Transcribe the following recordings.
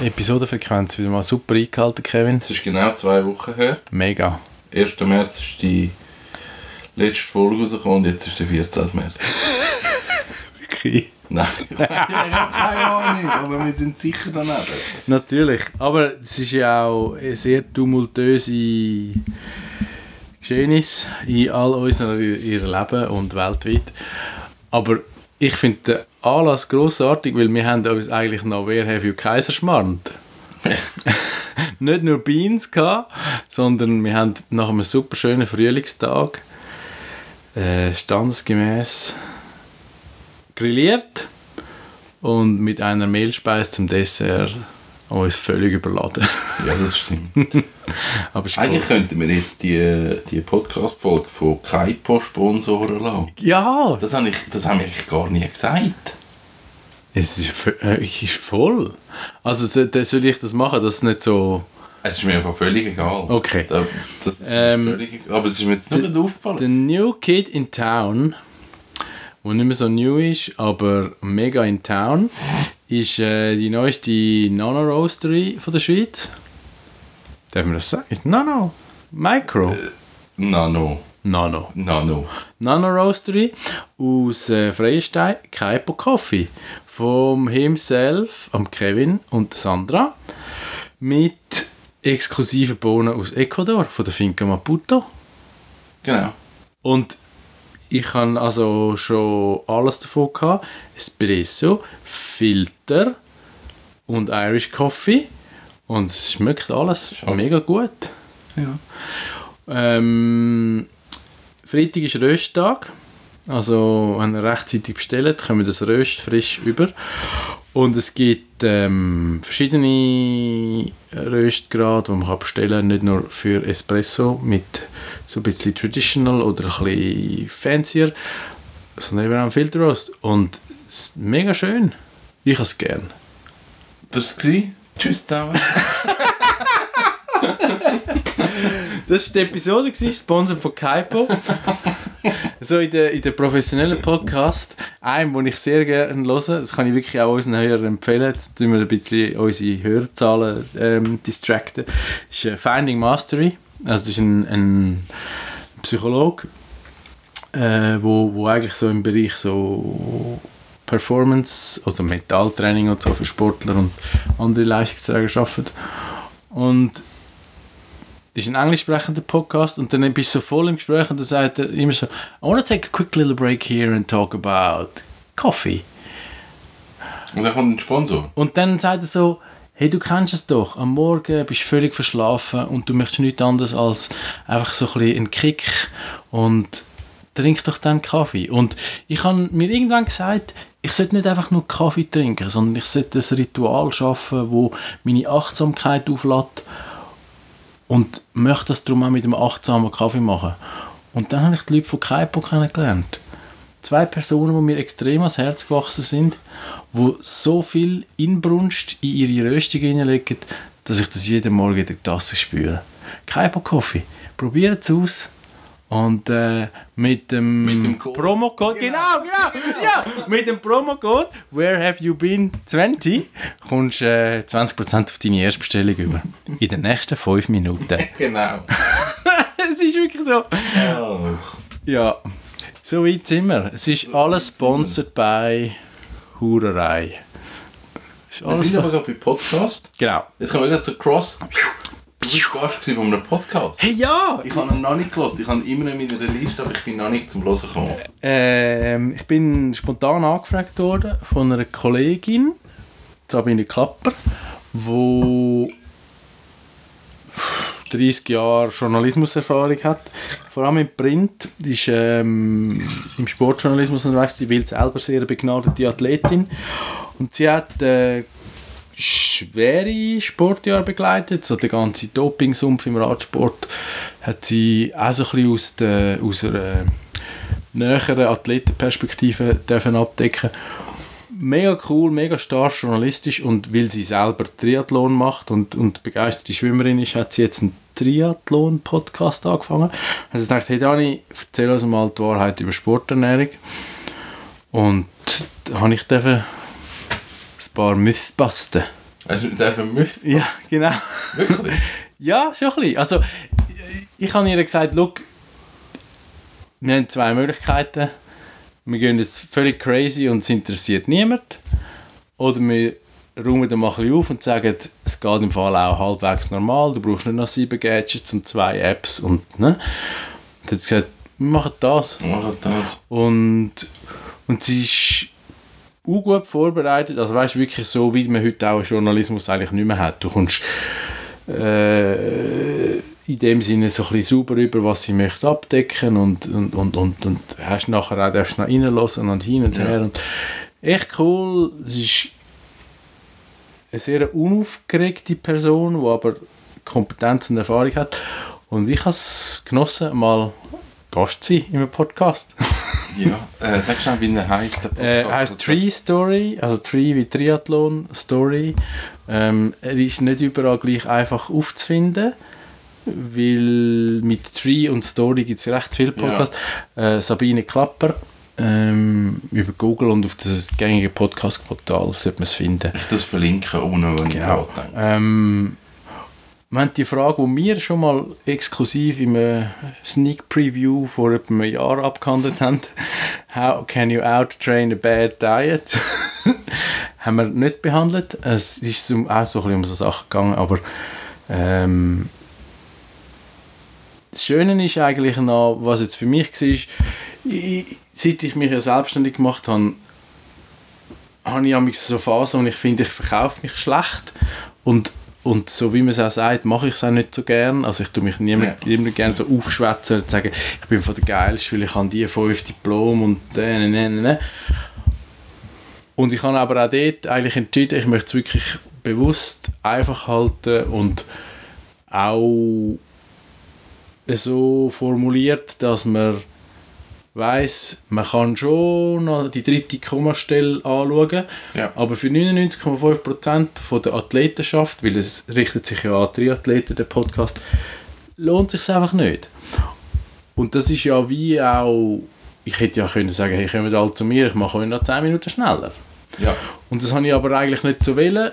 Episodenfrequenz wieder mal super eingehalten, Kevin. Es ist genau zwei Wochen her. Mega. 1. März ist die letzte Folge rausgekommen und jetzt ist der 14. März. Wirklich. Nein, ich habe keine Ahnung, aber wir sind sicher daneben. Natürlich. Aber es ist ja auch eine sehr tumultöse Geschehnis in all unserem Leben und weltweit. Aber ich finde Anlass grossartig, weil wir haben uns eigentlich noch «Wer have you Kaiserschmarrn?» Nicht nur Beans gehabt, sondern wir haben nach einem super schönen Frühlingstag äh, standesgemäß grilliert und mit einer Mehlspeise zum Dessert uns völlig überladen. Ja, das stimmt. Aber ist Eigentlich gross. könnten wir jetzt die, die Podcast-Folge von Kaipo sponsoren lassen. Ja, Das habe ich, das habe ich eigentlich gar nie gesagt. es ist, äh, ist voll. Also so- da soll ich das machen, dass es nicht so... Es ist mir einfach völlig egal. Okay. Da, das ist Ähm, völlig. Aber es ist mir jetzt nur nicht aufgefallen. The New Kid in Town, wo nicht mehr so new ist, aber mega in Town, ist äh, die neueste Nano Roastery von der Schweiz. Darf man das sagen? Nano. Micro. Nano. Nano. Nano. Nano Roastery aus äh, Freistein, Kaipo Coffee. Vom himself, am Kevin und Sandra. Mit exklusiven Bohnen aus Ecuador, von der Finca Maputo. Genau. Und ich habe also schon alles davon gehabt. Espresso, Filter und Irish Coffee. Und es schmeckt alles alles. mega gut. Ja. Ähm, Freitag ist Rösttag. Also, wenn ihr rechtzeitig bestellt, kommen wir das Röst frisch über. Und es gibt ähm, verschiedene Röstgrade, die man kann bestellen kann. Nicht nur für Espresso mit so ein bisschen traditional oder ein bisschen fancier, sondern eben auch Filter Roast. Und es ist mega schön. Ich habe es gern. Das war Tschüss zusammen. Das war die Episode, gewesen, sponsert von Kaipo. So in der, in der professionellen Podcast, einem, den ich sehr gerne höre, das kann ich wirklich auch unseren Hörern empfehlen, tun wir ein bisschen unsere Hörerzahlen ähm, distracten, ist äh, Finding Mastery. Also das ist ein, ein Psychologe, äh, wo, wo eigentlich so im Bereich so Performance oder Mentaltraining und so für Sportler und andere Leistungsträger arbeitet. Und das ist ein englisch sprechender Podcast und dann bist du so voll im Gespräch und dann sagt er immer so I want to take a quick little break here and talk about coffee. Und dann kommt ein Sponsor. Und dann sagt er so, hey, du kennst es doch, am Morgen bist du völlig verschlafen und du möchtest nichts anderes als einfach so ein bisschen einen Kick und trink doch dann Kaffee. Und ich habe mir irgendwann gesagt, ich sollte nicht einfach nur Kaffee trinken, sondern ich sollte ein Ritual schaffen, wo meine Achtsamkeit auflädt und möchte das darum auch mit einem achtsamen Kaffee machen. Und dann habe ich die Leute von Kaipo kennengelernt. Zwei Personen, die mir extrem ans Herz gewachsen sind, wo so viel Inbrunst in ihre Röstung hineinlegen, dass ich das jeden Morgen in der Tasse spüre. Kaipo Coffee. Probiert es aus. Und äh, mit dem, Mit dem Code. Promocode, genau, genau, ja, mit dem Promocode Where have you been 20 kommst du äh, 20% auf deine Erstbestellung über. In den nächsten 5 Minuten. Genau. Es ist wirklich so. Ja, so weit sind wir. Es ist alles sponsored bei Hurerei. Ist Wir sind aber gerade bei Podcast. genau. Jetzt kommen wir gerade zu Cross. Du bist Gast gewesen von einem Podcast. Hey, ja! Ich habe ihn noch nicht gelesen. Ich habe immer in meiner Liste, aber ich bin noch nicht zum Hören gekommen. Ähm, ich bin spontan angefragt worden von einer Kollegin, Sabine Klapper, wo 30 Jahre Journalismuserfahrung hat, vor allem im Print, Die ist ähm, im Sportjournalismus unterwegs, sie will selber sehr begnadete Athletin und sie hat äh, schwere Sportjahre begleitet. So der ganze Dopingsumpf im Radsport hat sie auch so ein bisschen aus, der, aus einer näheren Athletenperspektive dürfen abdecken Mega cool, mega stark journalistisch und weil sie selber Triathlon macht und, und begeisterte Schwimmerin ist, hat sie jetzt einen Triathlon-Podcast angefangen. Also ich dachte, hey Dani, erzähl uns mal die Wahrheit über Sporternährung. Und da habe ich dürfen paar Mythbusten. Hast du einfach Müff? Ja, genau. Wirklich? Ja, schon ein bisschen. Also, ich habe ihr gesagt, look, wir haben zwei Möglichkeiten. Wir gehen jetzt völlig crazy und es interessiert niemand. Oder wir räumen dann mal ein bisschen auf und sagen, es geht im Fall auch halbwegs normal. Du brauchst nicht noch sieben Gadgets und zwei Apps. Und, ne? und dann hat sie gesagt, wir machen das. Mach das. Und, und sie ist auch gut vorbereitet. Also weißt wirklich so, wie man heute auch Journalismus eigentlich nicht mehr hat. Du kommst äh, in dem Sinne so ein bisschen sauber über, was sie möchte abdecken und, und, und, und, und hast nachher auch darfst noch reinlassen und hin und Ja. her. Und echt cool. Es ist eine sehr unaufgeregte Person, die aber Kompetenz und Erfahrung hat. Und ich habe es genossen, mal Gast zu sein in einem Podcast. Ja. Äh, sag schnell, wie er heisst. der Äh, Podcast. heißt Tree Story, also Tree wie Triathlon Story. Ähm, er ist nicht überall gleich einfach aufzufinden, weil mit Tree und Story gibt es recht viele Podcasts. Äh, Sabine Klapper ähm, über Google und auf das gängige Podcast-Portal sollte man es finden. Ich das verlinken unten, wenn Genau. ich. Ähm, wir haben die Frage, die wir schon mal exklusiv im äh, Sneak Preview vor etwa einem Jahr abgehandelt haben. How can you out-train a bad diet? haben wir nicht behandelt. Es ist auch so ein bisschen um so Sachen gegangen, aber ähm, das Schöne ist eigentlich noch, was jetzt für mich war, seit ich mich ja selbstständig gemacht habe, habe ich so Phasen, wo ich finde, ich verkaufe mich schlecht und, und so wie man es auch sagt, mache ich es auch nicht so gern. Also ich tue mich niemand, Ja. niemand gerne so aufschwätzen und sagen, ich bin von der Geilste, weil ich habe die fünf Diplom und äh, ne, ne, ne. Und ich habe aber auch dort eigentlich entschieden, ich möchte es wirklich bewusst einfach halten und auch so formuliert, dass man weiß, man kann schon noch die dritte Kommastelle anschauen, Ja. aber für 99,5% von der Athletenschaft, weil es richtet sich ja an Triathleten, der Podcast, lohnt sich einfach nicht. Und das ist ja wie auch, ich hätte ja können sagen, hey, kommt alle zu mir, ich mache euch noch 10 Minuten schneller. Ja. Und das habe ich aber eigentlich nicht so wollen.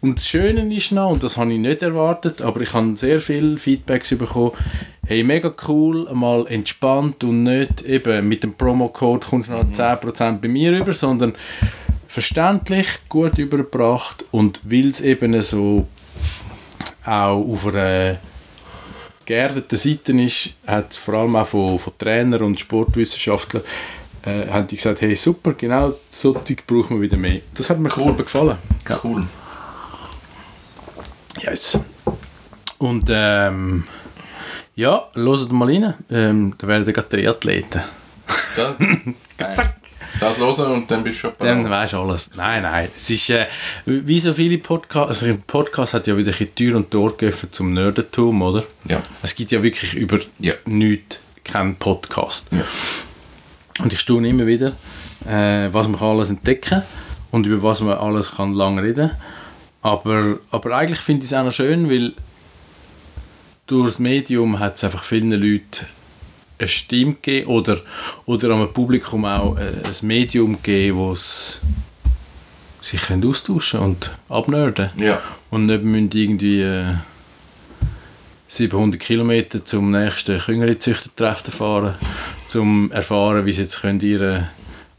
Und das Schöne ist noch, und das habe ich nicht erwartet, aber ich habe sehr viele Feedbacks bekommen, hey, mega cool, mal entspannt und nicht eben mit dem Promo-Code kommst du noch 10% bei mir rüber, sondern verständlich, gut übergebracht und weil es eben so auch auf einer geerdeten Seite ist, hat es vor allem auch von, von Trainern und Sportwissenschaftlern äh, haben die gesagt, hey super, genau so Zeug brauchen wir wieder mehr. Das hat mir cool gefallen. Ja. Cool. Yes. Und ähm, ja, hört mal rein. Ähm, da werden gerade Triathleten. Das, hören und dann bist du schon Dann bereit. weisst du alles. Nein, nein. Es ist, äh, wie so viele Podcasts, also ein Podcast hat ja wieder ein bisschen Tür und Tor geöffnet zum Nerdentum, oder? Ja. Es gibt ja wirklich über Ja. nichts keinen Podcast. Ja. Und ich staune immer wieder, äh, was man kann alles entdecken und über was man alles kann lang reden. Aber, aber eigentlich finde ich es auch noch schön, weil durch das Medium hat es einfach vielen Leuten eine Stimme gegeben oder, oder am Publikum auch äh, ein Medium gegeben, wo es sich können austauschen und abnörden Ja. und nicht müssen irgendwie äh, 700 Kilometer zum nächsten Küngeli-Züchtertreffen fahren, zum erfahren, wie sie jetzt können ihre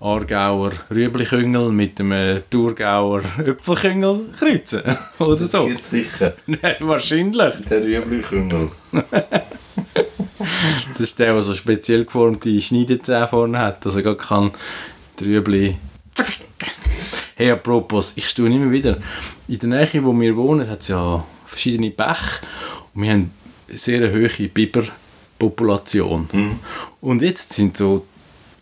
Aargauer Rüebli-Küngel mit dem äh, Thurgauer Öpfelküngel kreuzen oder so. Jetzt sicher. Nein, wahrscheinlich. Der Rüebli-Küngel. Das ist der, der so speziell geformte Schneidezähne vorne hat, dass er gar kann die Rüebli... Hey, apropos, ich tue immer wieder, in der Nähe, wo wir wohnen, hat es ja verschiedene Bäche und wir haben eine sehr hohe Biberpopulation. Und jetzt sind so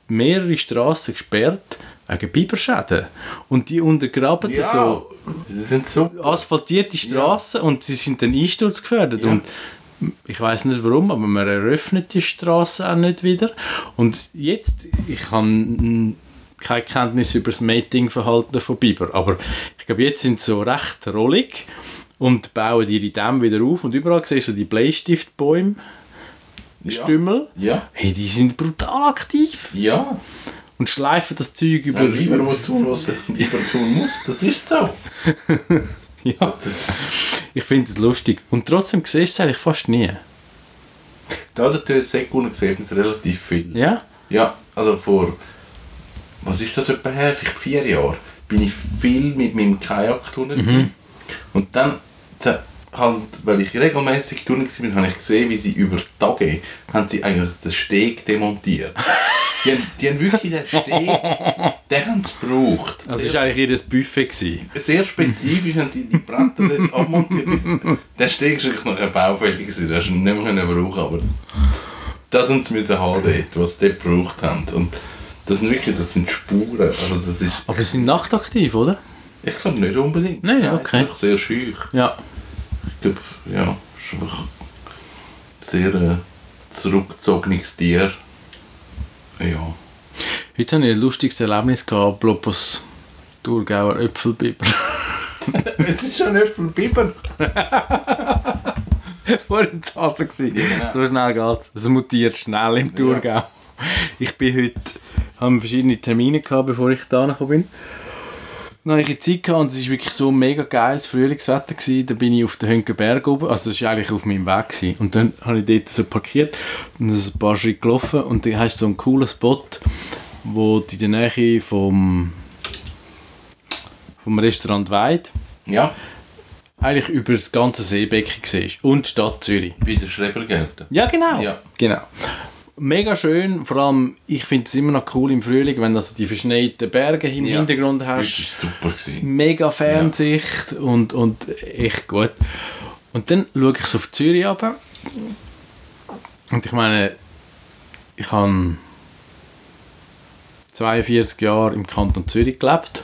mehrere Straßen gesperrt, wegen Biberschäden. Und die untergraben Ja, so so... asphaltierte Straßen und sie sind dann einsturzgefährdet. Ja. Und ich weiß nicht warum, aber man eröffnet die Straße auch nicht wieder. Und jetzt, ich habe keine Kenntnis über das Matingverhalten von Biber, aber ich glaube, jetzt sind sie so recht rollig und bauen ihre Dämme wieder auf und überall siehst du die Bleistiftbäume, Stümmel. Ja, Hey, die sind brutal aktiv ja. und schleifen das Zeug über. Ein Biber muss tun, was er tun muss. Das ist so. Ja, ich finde es lustig. Und trotzdem siehst du es eigentlich fast nie. Da der Tösekunden sieht man es relativ viel. Ja? Ja, also vor, was ist das etwa her, vielleicht vier Jahre, bin ich viel mit meinem Kajak turnen mhm. Und dann, da, halt, weil ich regelmäßig turnen war, habe ich gesehen, wie sie über Tage haben sie eigentlich den Steg demontiert. die, haben, die haben wirklich den Steg, den haben sie gebraucht. Also es war eigentlich ihr Buffet. Gewesen. Sehr spezifisch haben die die Bretter dort abmontiert. Der Steg ist wirklich noch ein baufällig, gewesen, den hast du nicht mehr können brauchen aber das haben sie müssen haben dort, was sie dort gebraucht haben. Und das sind wirklich, das sind Spuren, also das ist, Aber sie sind nachtaktiv, oder? ich glaube nicht unbedingt. Nein, Nein, okay. Einfach sehr schüch. Ja. Ich glaube, ja, es ist einfach ein sehr äh, zurückgezogenes Tier. Ja. Heute hatte ich ein lustiges Erlebnis gehabt, apropos Thurgauer Äpfelbiber. Es ist schon nicht viel Biber. Vorhin zu Hause gewesen. genau. So schnell geht's. Es mutiert schnell im Thurgau. Ich bin heute, haben verschiedene Termine gehabt, bevor ich da bin. Dann ich die Zeit gehabt und es war wirklich so mega geiles Frühlingswetter. Gewesen. Dann bin ich auf den Hönkenberg oben, also das war eigentlich auf meinem Weg. Gewesen. Und dann habe ich dort so parkiert und dann ein paar Schritte gelaufen und dann hast du so einen coolen Spot, wo du in der Nähe vom, vom Restaurant Weid Ja, eigentlich über das ganze Seebecken siehst und die Stadt Zürich. bei den Schrebergärten. Ja, genau. Ja. genau. Mega schön, vor allem, ich finde es immer noch cool im Frühling, wenn du also die verschneiten Berge im Ja. Hintergrund Das hast. war super. Gewesen. Mega Fernsicht und, und echt gut. Und dann schaue ich so auf Zürich runter. Und ich meine, ich habe 42 Jahre im Kanton Zürich gelebt.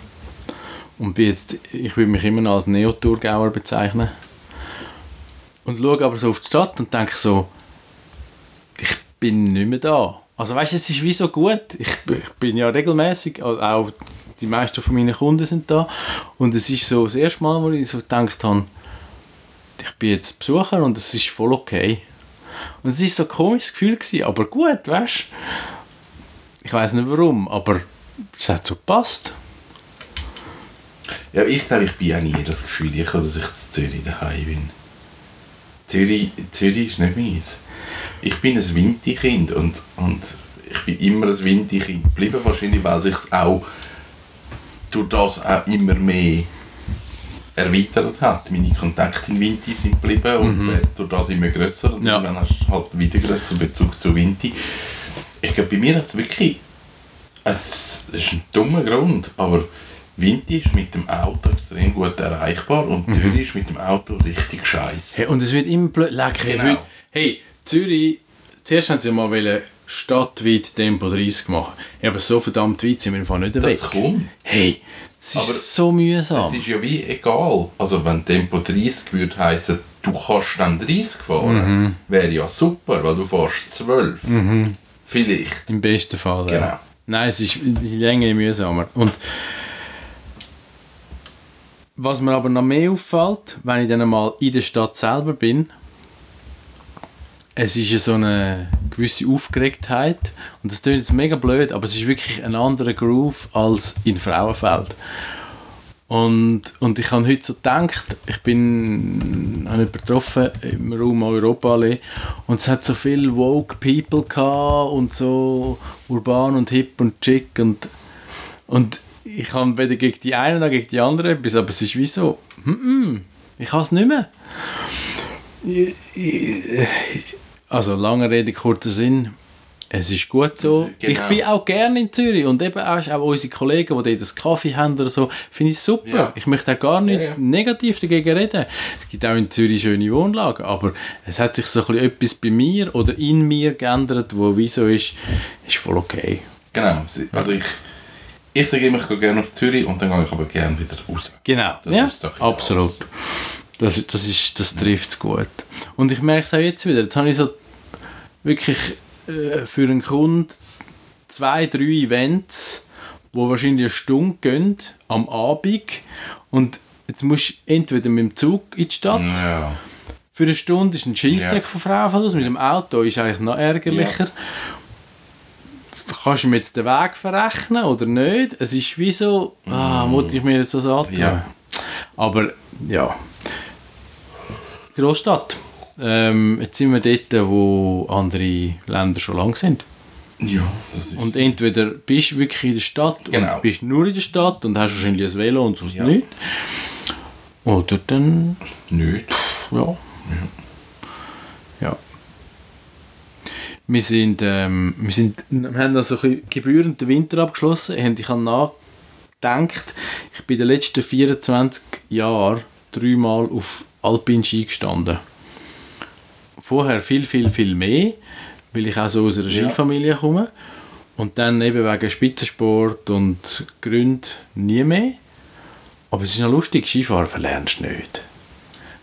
Und bin jetzt, ich würde mich immer noch als Neotourgauer bezeichnen. Und schaue aber so auf die Stadt und denke so, bin nicht mehr da. Also weißt du, es ist wie so gut. Ich, ich bin ja regelmäßig, auch die meisten von meinen Kunden sind da. Und es ist so das erste Mal, wo ich so gedacht habe, ich bin jetzt Besucher und es ist voll okay. Und es ist so ein komisches Gefühl gewesen, aber gut, weißt du. Ich weiß nicht warum, aber es hat so gepasst. Ja, ich glaube, ich bin auch nie das Gefühl, ich dass ich in Zürich daheim bin. Zürich, Zürich ist nicht meins. Ich bin ein Winterkind und, und ich bin immer ein Winterkind geblieben, wahrscheinlich, weil sich auch durch das auch immer mehr erweitert hat. Meine Kontakte in Winter sind geblieben und werden durch das immer grösser und Ja. dann hast du halt wieder grösser Bezug zu Winter. Ich glaube, bei mir hat es wirklich es ist ein dummer Grund, aber Winter ist mit dem Auto extrem gut erreichbar und Zürich ist mit dem Auto richtig scheiße. Hey, und es wird immer blöd. Leck, hey, Genau. heute, hey, Zürich, zuerst haben sie mal wollen stadtweit Tempo 30 machen. Ja, aber so verdammt weit sind wir einfach nicht weg. Das kommt. Hey, es ist Aber so mühsam. Es ist ja wie egal. Also wenn Tempo 30 würde heißen, du kannst dann 30 fahren, wäre ja super, weil du fährst 12. Vielleicht. Im besten Fall. Genau. Ja. Nein, es ist die Länge mühsamer. Und was mir aber noch mehr auffällt, wenn ich dann mal in der Stadt selber bin, es ist ja so eine gewisse Aufgeregtheit und das klingt jetzt mega blöd, aber es ist wirklich ein anderer Groove als in Frauenfeld. Und, und ich habe heute so gedacht, ich bin habe jemanden getroffen im Raum Europaallee und es hat so viel woke People gehabt und so urban und hip und chic und, und ich habe weder gegen die einen noch gegen die anderen etwas, aber es ist wie so, mm -mm, ich kann es nicht mehr. Also lange Rede, kurzer Sinn. Es ist gut so. Genau. Ich bin auch gerne in Zürich und eben auch, auch unsere Kollegen, die dort einen Kaffee haben oder so, finde ich super. Ja. Ich möchte auch gar nicht Ja, ja. negativ dagegen reden. Es gibt auch in Zürich schöne Wohnlagen, aber es hat sich so ein bisschen etwas bei mir oder in mir geändert, wo wie so ist, ist voll okay. Genau. Also ich, ich sage immer, ich gehe gerne auf Zürich und dann gehe ich aber gerne wieder raus. Genau, Das ja, absolut. das. Das, das, ist, das trifft es gut. Und ich merke es auch jetzt wieder. Jetzt habe ich so wirklich äh, für einen Kunden zwei, drei Events, wo wahrscheinlich eine Stunde gehen am Abend. Und jetzt musst du entweder mit dem Zug in die Stadt. Ja. Für eine Stunde ist ein Scheissdreck Ja. von Frauen aus. Mit dem Auto ist eigentlich noch ärgerlicher. Kannst du mir jetzt den Weg verrechnen oder nicht? Es ist wie so, ah, muss ich mir jetzt das antun? Ja. Aber ja. Großstadt. Ähm, jetzt sind wir dort, wo andere Länder schon lang sind. Ja, das ist Und entweder bist du wirklich in der Stadt Genau. und bist nur in der Stadt und hast wahrscheinlich ein Velo und sonst Ja. nichts. Oder dann nicht. ja. Ja. Wir sind, ähm, wir sind, wir haben also ein bisschen gebührend den Winter abgeschlossen. Und ich habe nachgedacht, ich bin in den letzten 24 Jahren dreimal auf Alpin-Ski gestanden. Vorher viel, viel, viel mehr, weil ich auch so aus einer. Skifamilie komme. Und dann eben wegen Spitzensport und Gründen nie mehr. Aber es ist noch lustig, Skifahren verlernst du nicht.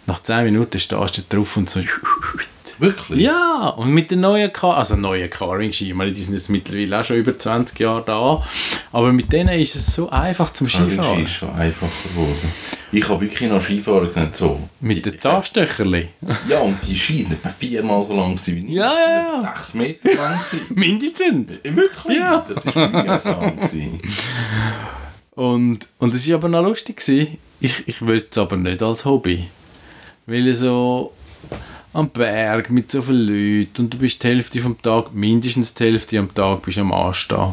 Nach 10 Minuten stehst du drauf und so. Wirklich? Ja, und mit den neuen Car also neuen Carving-Ski, ich meine, die sind jetzt mittlerweile auch schon über 20 Jahre da, aber mit denen ist es so einfach zum Ski Skifahren. ist schon einfacher geworden. Ich habe wirklich noch Skifahren gelernt, so. Mit den Zagstöcherli. Ja, und die Ski etwa viermal so lang wie ich. Ja, ja, ja. Sechs Meter lang. Mindestens. Wirklich? Ja. Das war mühsam. Und, und es war aber noch lustig. Gewesen. Ich, ich will es aber nicht als Hobby. Weil so am Berg mit so vielen Leuten und du bist die Hälfte vom Tag, mindestens die Hälfte am Tag bist am Anstehen.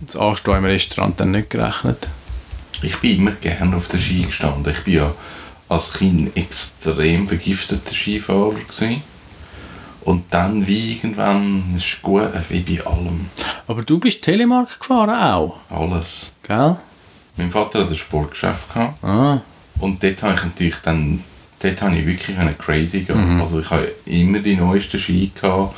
Das Anstehen im Restaurant dann nicht gerechnet. Ich bin immer gerne auf der Ski gestanden. Ich bin ja als Kind extrem vergifteter Skifahrer gewesen. Und dann wie irgendwann ist es gut, wie bei allem. Aber du bist Telemark gefahren auch, Alles. gell? Mein Vater hat ein Sportgeschäft gehabt. Ah, Und dort habe ich natürlich dann, dort habe ich wirklich eine crazy gehen. Also ich habe immer die neuesten Ski gehabt.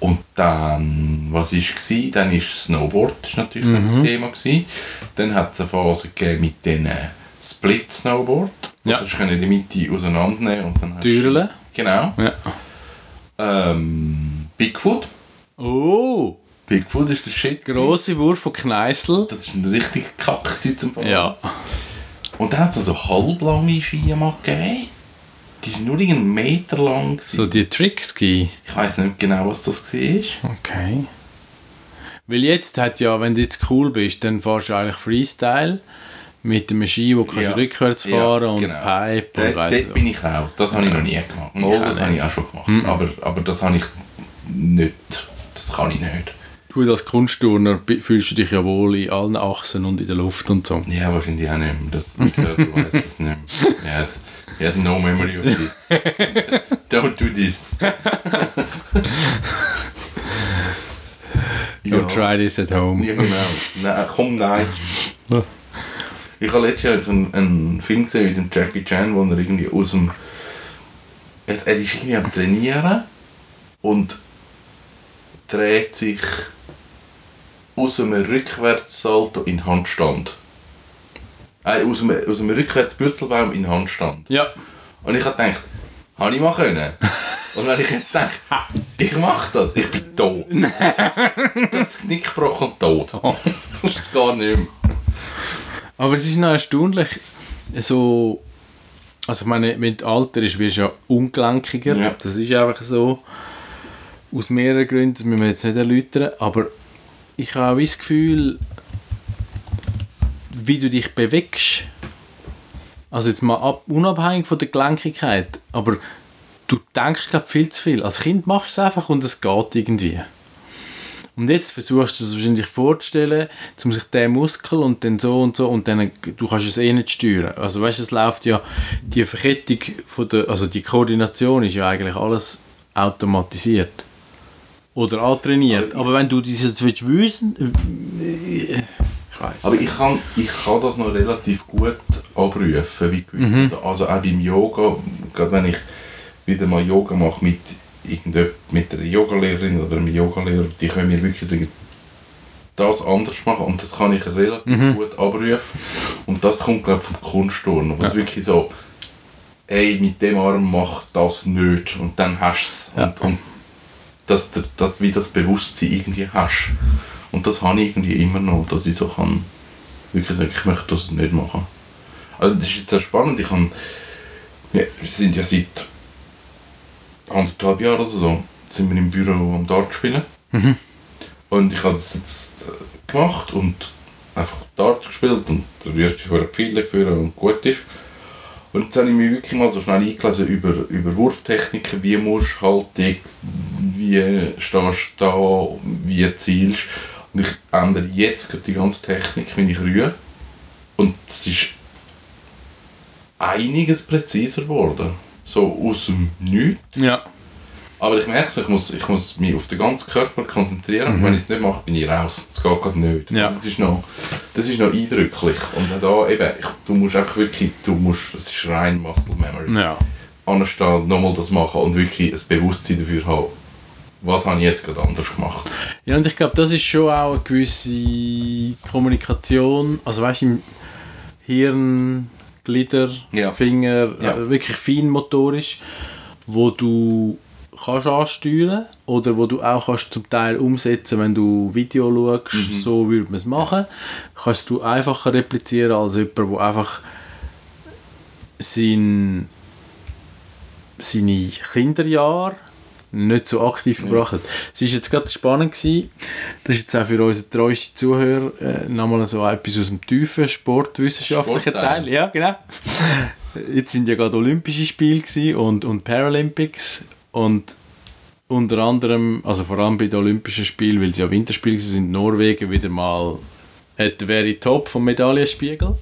Und dann, was ist gsi? Dann ist Snowboard ist natürlich dann das Thema gsi. Dann hat es eine Phase gegeben mit den Split Snowboard. Ja. Das können der Mitte auseinandernehmen und dann Türle. Genau. ja. Ähm, Bigfoot. Oh, Bigfoot ist der Shit. grosse Wurf von Kneißl. Das ist ein richtig Kack gewesen zum Fahren. Ja. Und dann hat es also halblange Ski mal gegeben. Die sind nur einen Meter lang. gewesen. So die Trickski. Ich weiß nicht genau, was das war. Okay. Weil jetzt hat ja, wenn du jetzt cool bist, dann fährst du eigentlich Freestyle mit dem Ski, wo kannst Ja. rückwärts fahren und genau. Pipe und weiss dort bin ich raus. Das habe ich noch nie gemacht. Auch das habe ich auch schon gemacht. Aber, aber das habe ich nicht. Das kann ich nicht. Du als Kunstturner fühlst du dich ja wohl in allen Achsen und in der Luft und so. Ja, wahrscheinlich auch nicht. Das, Körper weiss das nicht. Yes. Has no memory of this. Don't do this. Don't try this at home. Ja, genau. Nein, komm, nein. Ich habe letztes Jahr einen, einen Film gesehen mit dem Jackie Chan, wo er irgendwie aus dem. Er, er ist irgendwie am Trainieren und dreht sich aus einem Rückwärtssalto in Handstand. Äh, aus einem, aus einem Rückwärtsbürzelbaum in Handstand. Ja. Und ich habe gedacht, habe ich mal können? Und wenn ich jetzt denke, ich mache das, ich bin tot. Bin das Knick gebrochen und tot. Das geht nicht mehr. Aber es ist noch erstaunlich, so, also ich meine, mit Alter ist, wirst du ja ungelenkiger, Ja. das ist einfach so, aus mehreren Gründen, das müssen wir jetzt nicht erläutern, aber ich habe auch das Gefühl, wie du dich bewegst, also jetzt mal ab, unabhängig von der Gelenkigkeit, aber du denkst glaub, viel zu viel. Als Kind machst du es einfach und es geht irgendwie. Und jetzt versuchst du es wahrscheinlich vorzustellen, um sich den Muskel und dann so und so und dann, du kannst es eh nicht steuern. Also weißt du, es läuft ja, die Verkettung von der, also die Koordination ist ja eigentlich alles automatisiert. Oder antrainiert. Aber wenn du dieses willst wissen, äh, ich weiß. Aber ich kann, ich kann das noch relativ gut abrufen. Wie gewisse. also, also auch beim Yoga, gerade wenn ich wieder mal Yoga mache mit, irgendjemand- mit einer Yogalehrerin oder einem Yogalehrer, die können mir wirklich sagen, das anders machen und das kann ich relativ gut abrufen. Und das kommt, glaube ich, vom Kunstturnen, wo es wirklich so, hey, mit dem Arm mach das nicht und dann hast du es. Ja. Und, und dass du dass du wie das Bewusstsein irgendwie hast. Und das habe ich irgendwie immer noch, dass ich so kann, wirklich sagen, ich möchte das nicht machen. Also das ist jetzt sehr spannend, ich habe, wir sind ja seit anderthalb Jahren oder so, sind wir im Büro am Dart spielen. Und ich habe das jetzt äh, gemacht und einfach Dart gespielt und der erste für Pfeile geführt und gut ist. Und jetzt habe ich mich wirklich mal so schnell eingelesen über, über Wurftechniken, wie musst du Haltung, wie stehst du da, wie zielst. Und ich ändere jetzt die ganze Technik, wenn ich rühre. Und es ist einiges präziser geworden. So aus dem Nichts. Ja. Aber ich merke, ich muss, ich muss mich auf den ganzen Körper konzentrieren. Und wenn ich es nicht mache, bin ich raus. Das geht gerade nicht. Ja. Das, ist noch, das ist noch eindrücklich. Und da eben, ich, du musst einfach wirklich, du musst, es ist rein Muscle Memory. Ja. Anstehen, nochmal das machen und wirklich ein Bewusstsein dafür haben, was habe ich jetzt gerade anders gemacht. Ja, und ich glaube, das ist schon auch eine gewisse Kommunikation, also weißt du, im Hirn, Glieder, Ja. Finger, Ja. äh, wirklich feinmotorisch, wo du kannst ansteuern oder wo du auch kannst zum Teil umsetzen, wenn du Video schaust, so würde man es machen, kannst du einfacher replizieren als jemand, der einfach sein, seine Kinderjahre nicht so aktiv verbracht hat. Es war jetzt gerade spannend, gewesen. das ist jetzt auch für unsere treuesten Zuhörer äh, nochmal so etwas aus dem tiefen sportwissenschaftlichen Sportteil. Teil. Ja, genau. Jetzt sind ja gerade Olympische Spiele und, und Paralympics und unter anderem, also vor allem bei den Olympischen Spielen, weil sie ja Winterspiele sind, Norwegen wieder mal at the very top vom Medaillenspiegel.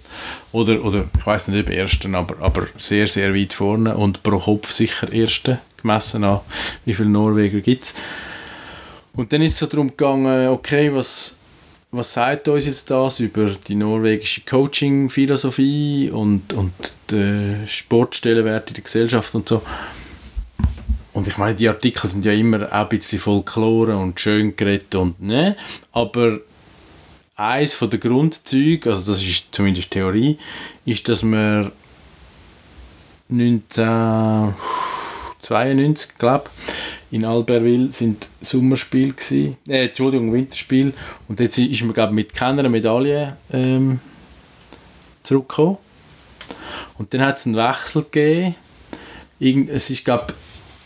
Oder, oder ich weiß nicht, ob Ersten, aber, aber sehr, sehr weit vorne und pro Kopf sicher Erste, gemessen an wie viele Norweger gibt es. Und dann ist es so darum gegangen, okay, was, was sagt uns jetzt das über die norwegische Coaching-Philosophie und, und den Sportstellenwert in der Gesellschaft und so. Und ich meine, die Artikel sind ja immer auch ein bisschen Folklore und schön geredet und ne, aber eins von der Grundzüge, also das ist zumindest Theorie, ist, dass man 1992, glaube in Albertville sind Sommerspiele gewesen, äh, Entschuldigung, Winterspiel und jetzt ist man glaube mit keiner Medaille ähm, zurückgekommen. Und dann hat es einen Wechsel gegeben. Irgend, es ist glaube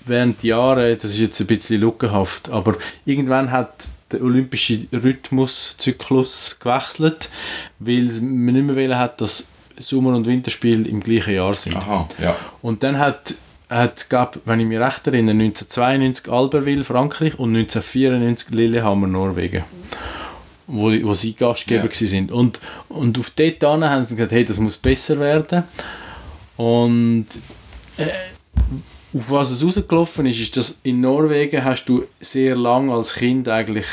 während der Jahre, das ist jetzt ein bisschen lückenhaft, aber irgendwann hat der olympische Rhythmuszyklus gewechselt, weil man nicht mehr wollen hat, dass Sommer- und Winterspiel im gleichen Jahr sind. Aha, ja. Und dann hat, hat gab, wenn ich mich recht erinnere, 1992 Albertville, Frankreich und 1994 Lillehammer, Norwegen. Wo, wo sie Gastgeber ja. sind. Und, und auf dort haben sie gesagt, hey, das muss besser werden. Und äh, auf was es rausgelaufen ist, ist, dass in Norwegen hast du sehr lang als Kind eigentlich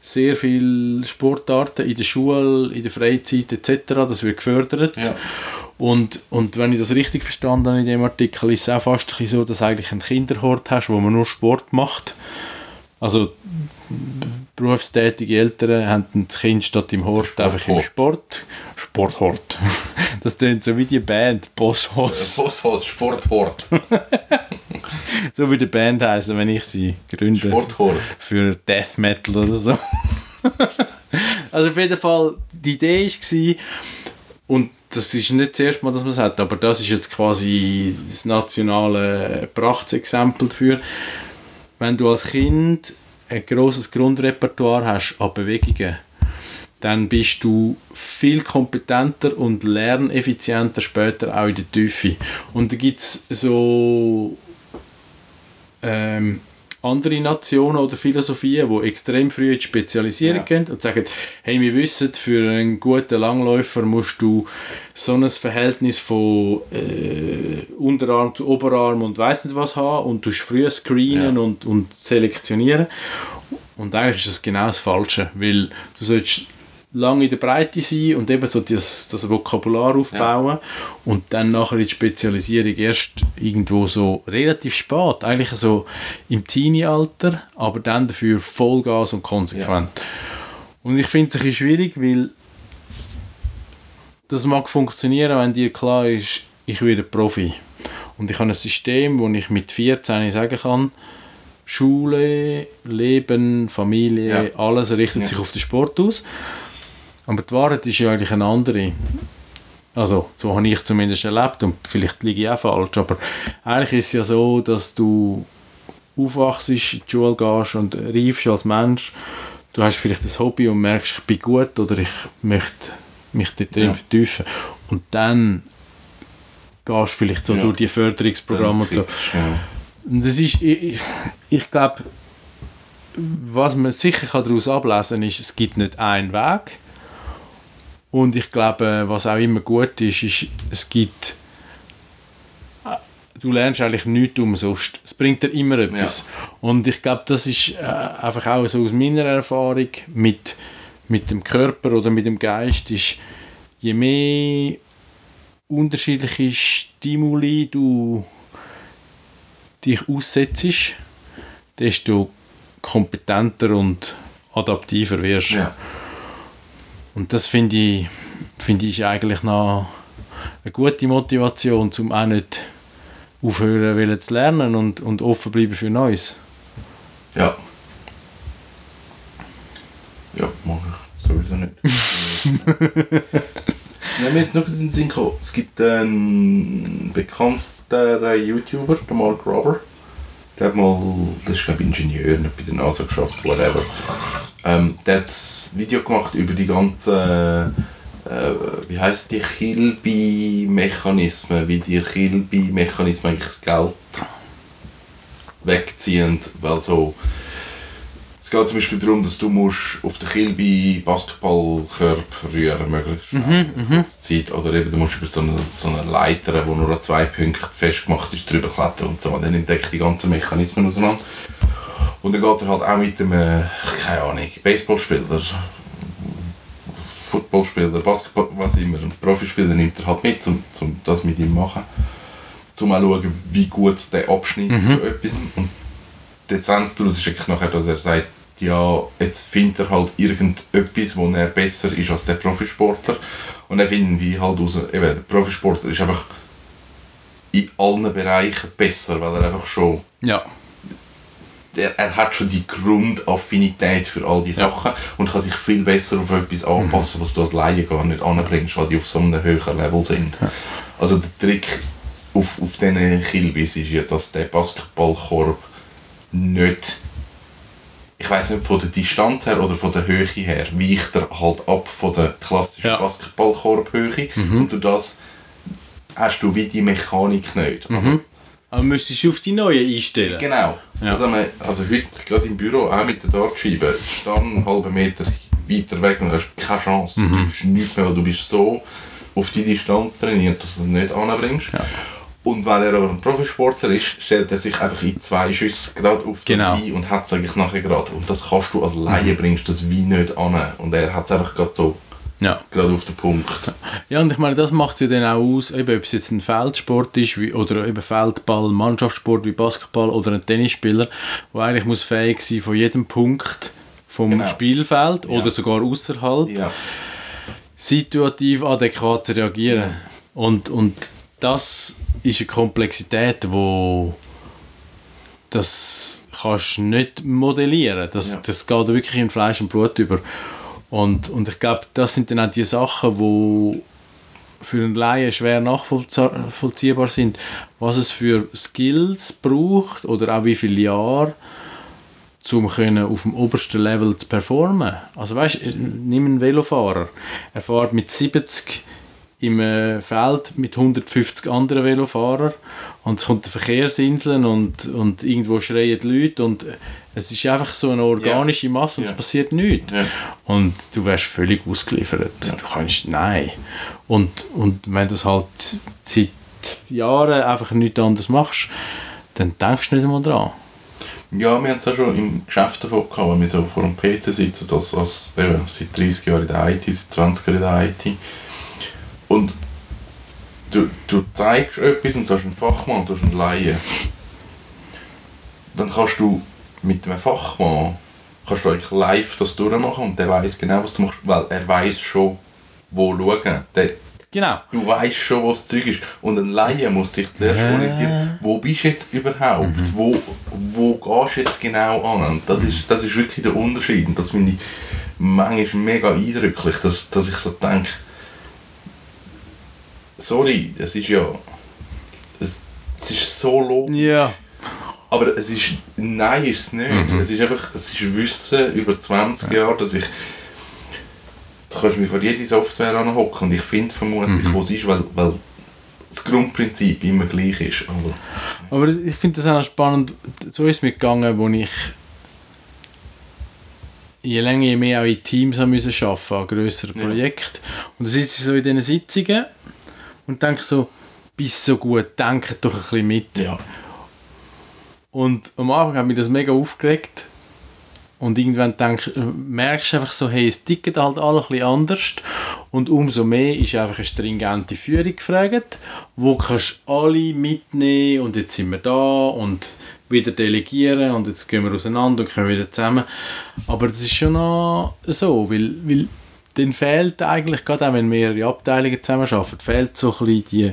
sehr viele Sportarten in der Schule, in der Freizeit etc. Das wird gefördert. Ja. Und, und wenn ich das richtig verstanden habe in dem Artikel, ist es auch fast so, dass du eigentlich einen Kinderhort hast, wo man nur Sport macht. Also berufstätige Eltern haben das Kind statt im Hort einfach im Sport. Sporthort. Das klingt so wie die Band, Bosshaus. Bosshaus, Sporthort. So wie die Band heißen, wenn ich sie gründe. Sporthort. Für Death Metal oder so. also auf jeden Fall, die Idee war, und das ist nicht das erste Mal, dass man es hat, aber das ist jetzt quasi das nationale Prachtexempel dafür. Wenn du als Kind ein grosses Grundrepertoire hast an Bewegungen, dann bist du viel kompetenter und lerneffizienter später auch in der Tiefe. Und da gibt es so ähm, andere Nationen oder Philosophien, die extrem früh Spezialisierung Ja. gehen und sagen, hey, wir wissen, für einen guten Langläufer musst du so ein Verhältnis von äh, Unterarm zu Oberarm und weiss nicht was haben und du früh screenen Ja. und, und selektionieren. Und eigentlich ist es genau das Falsche, weil du sollst lange in der Breite sein und eben so das, das Vokabular aufbauen und dann nachher in die Spezialisierung erst irgendwo so relativ spät, eigentlich so im Teenie-Alter, aber dann dafür Vollgas und konsequent. Und ich finde es ein bisschen schwierig, weil das mag funktionieren, wenn dir klar ist, ich werde Profi. Und ich habe ein System, wo ich mit 14 sagen kann, Schule, Leben, Familie, Ja. alles richtet Ja. sich auf den Sport aus. Aber die Wahrheit ist ja eigentlich eine andere. Also, so habe ich es zumindest erlebt und vielleicht liege ich auch falsch, aber eigentlich ist es ja so, dass du aufwachst, in die Schule gehst und reifst als Mensch. Du hast vielleicht ein Hobby und merkst, ich bin gut oder ich möchte mich dort drin Ja. vertiefen. Und dann gehst du vielleicht so Ja. durch die Förderungsprogramme und so. Ja. Und das ist, ich, ich, glaube, was man sicher daraus ablesen kann, ist, es gibt nicht einen Weg. Und ich glaube, was auch immer gut ist, ist, es gibt, du lernst eigentlich nichts umsonst. Es bringt dir immer etwas. Und ich glaube, das ist äh, einfach auch so aus meiner Erfahrung mit, mit dem Körper oder mit dem Geist, ist, je mehr unterschiedliche Stimuli du dich aussetzt, desto kompetenter und adaptiver wirst. Ja. Und das finde ich, finde ich eigentlich noch eine gute Motivation, um auch nicht aufhören wollen zu lernen und, und offen bleiben für Neues. Ja. Ja, mache ich sowieso nicht. ja, mir hat noch in den Sinn gekommen, es gibt einen bekannten YouTuber, der Mark Robber. Der hat mal, das ist glaube ich Ingenieur, nicht bei der NASA geschossen, whatever. Ähm, der hat ein Video gemacht über die ganzen, äh, wie heißt die Kilby-Mechanismen, wie die Kilby-Mechanismen eigentlich das Geld wegziehen, weil so es geht zum Beispiel darum, dass du musst auf den Kilby Basketballkörper rühren möglichst in kurzer Zeit. Oder eben du musst über so eine, so eine Leiter, wo nur an zwei Punkten festgemacht ist, drüber klettern und so. Und dann entdeckt die ganzen Mechanismen auseinander und dann geht er halt auch mit dem, äh, keine Ahnung, Baseballspieler Footballspieler, Basketball, was immer, ein Profispieler nimmt er halt mit, um, um das mit ihm zu machen um auch zu schauen, wie gut der abschneidet so etwas. Und die Essenz daraus ist eigentlich nachher, dass er sagt, ja, jetzt findet er halt irgendetwas, wo er besser ist als der Profisportler. Und dann finden wir halt raus, eben, der Profisportler ist einfach in allen Bereichen besser, weil er einfach schon Ja. Er, er hat schon die Grundaffinität für all die Ja. Sachen und kann sich viel besser auf etwas anpassen, was du als Laie gar nicht anbringst, weil die auf so einem höheren Level sind. Also der Trick auf, auf diesen Kilbis ist ja, dass der Basketballkorb nicht ich weiß nicht, von der Distanz her oder von der Höhe her, weicht er halt ab von der klassischen Ja. Basketballkorbhöhe und durch das hast du wie die Mechanik nicht. Also, Aber müsstest du auf die neue einstellen. Genau. Ja. Also, also heute, gerade im Büro, auch mit der Dartscheibe, dann einen halben Meter weiter weg und hast keine Chance. Mhm. Du bist nichts mehr, weil du bist so auf die Distanz trainiert, dass du es nicht anbringst. Und weil er aber ein Profisportler ist, stellt er sich einfach in zwei Schüsse gerade auf Genau. das ein und hat es eigentlich nachher gerade. Und das kannst du als Laie bringst das wie nicht an. Und er hat es einfach gerade so, Ja. gerade auf den Punkt. Ja, und ich meine, das macht sie dann auch aus, eben, ob es jetzt ein Feldsport ist wie, oder eben Feldball, Mannschaftssport wie Basketball oder ein Tennisspieler, der eigentlich muss fähig sein von jedem Punkt vom Genau. Spielfeld Ja. oder sogar außerhalb Ja. situativ adäquat zu reagieren. Und, und das ist eine Komplexität, wo das kannst du nicht modellieren. Das, Ja. das geht wirklich in Fleisch und Blut über. Und, und ich glaube, das sind dann auch die Sachen, wo für einen Laien schwer nachvollziehbar sind, was es für Skills braucht oder auch wie viele Jahre, um können auf dem obersten Level zu performen. Also weißt, nimm einen Velofahrer, er fährt mit 70 im äh, Feld mit 150 anderen Velofahrern und es kommt eine Verkehrsinsel und, und irgendwo schreien die Leute und es ist einfach so eine organische Masse und es Ja. passiert nichts. Ja. Und du wärst völlig ausgeliefert. Du kannst, nein. Und, und wenn du das halt seit Jahren einfach nichts anderes machst, dann denkst du nicht einmal dran. Ja, wir haben es auch schon im Geschäft davon gehabt, wenn wir so vor dem PC sitzen, das als, eben, seit 30 Jahren in der IT, seit 20 Jahren in der IT. Und du, du zeigst etwas und du hast einen Fachmann und du hast einen Laie. Dann kannst du mit einem Fachmann kannst du eigentlich live das durchmachen und der weiß genau, was du machst, weil er weiß schon, wo schauen. Der, Genau. du weißt schon, wo das Zeug ist. Und ein Laie muss sich zuerst Ja. orientieren, wo bist du jetzt überhaupt? Mhm. Wo, wo gehst du jetzt genau an? Und das ist, das ist wirklich der Unterschied. Und das finde ich manchmal mega eindrücklich, dass, dass ich so denke, sorry, es ist ja, es, es ist so logisch. Ja. Aber es ist, nein ist es nicht. Es ist einfach, es ist Wissen über 20 Jahre, dass ich, du kannst mich vor jede Software anhocken und ich finde vermutlich, wo es ist, weil, weil das Grundprinzip immer gleich ist. Aber Aber ich finde das auch noch spannend. So ist es mir gegangen, wo ich je länger, je mehr auch in Teams haben müssen arbeiten, an grösseren Ja. Projekten. Und dann sitze ich so in diesen Sitzungen und denke so, bist so gut, denke doch ein bisschen mit. ja. Und am Anfang hat mich das mega aufgeregt. Und irgendwann denk, merkst du einfach so, hey, es tickt halt alle ein bisschen anders. Und umso mehr ist einfach eine stringente Führung gefragt, wo kannst du alle mitnehmen und jetzt sind wir da und wieder delegieren und jetzt gehen wir auseinander und kommen wieder zusammen. Aber das ist schon noch so, weil, weil dann fehlt eigentlich, gerade auch wenn mehrere Abteilungen zusammenarbeiten, fehlt so ein bisschen die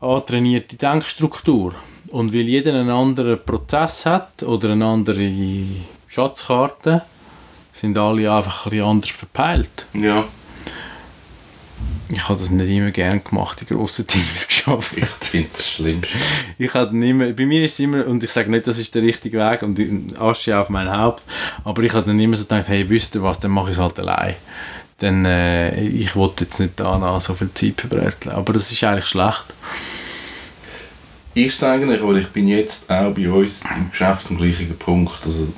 antrainierte Denkstruktur. Und weil jeder einen anderen Prozess hat oder eine andere Schatzkarte, sind alle einfach ein bisschen anders verpeilt. ja, Ich habe das nicht immer gerne gemacht, in grossen Teams geschafft. ich finde es schlimm. Ich nicht mehr, bei mir ist es immer, und ich sage nicht, das ist der richtige Weg und Asche auf mein Haupt, aber ich habe dann immer so gedacht, hey, wisst ihr was, dann mache ich es halt allein. Dann, äh, ich wollte jetzt nicht da so viel Zeit verbreteln. Aber das ist eigentlich schlecht. Ist es eigentlich, aber ich bin jetzt auch bei uns im Geschäft am gleichen Punkt. Also,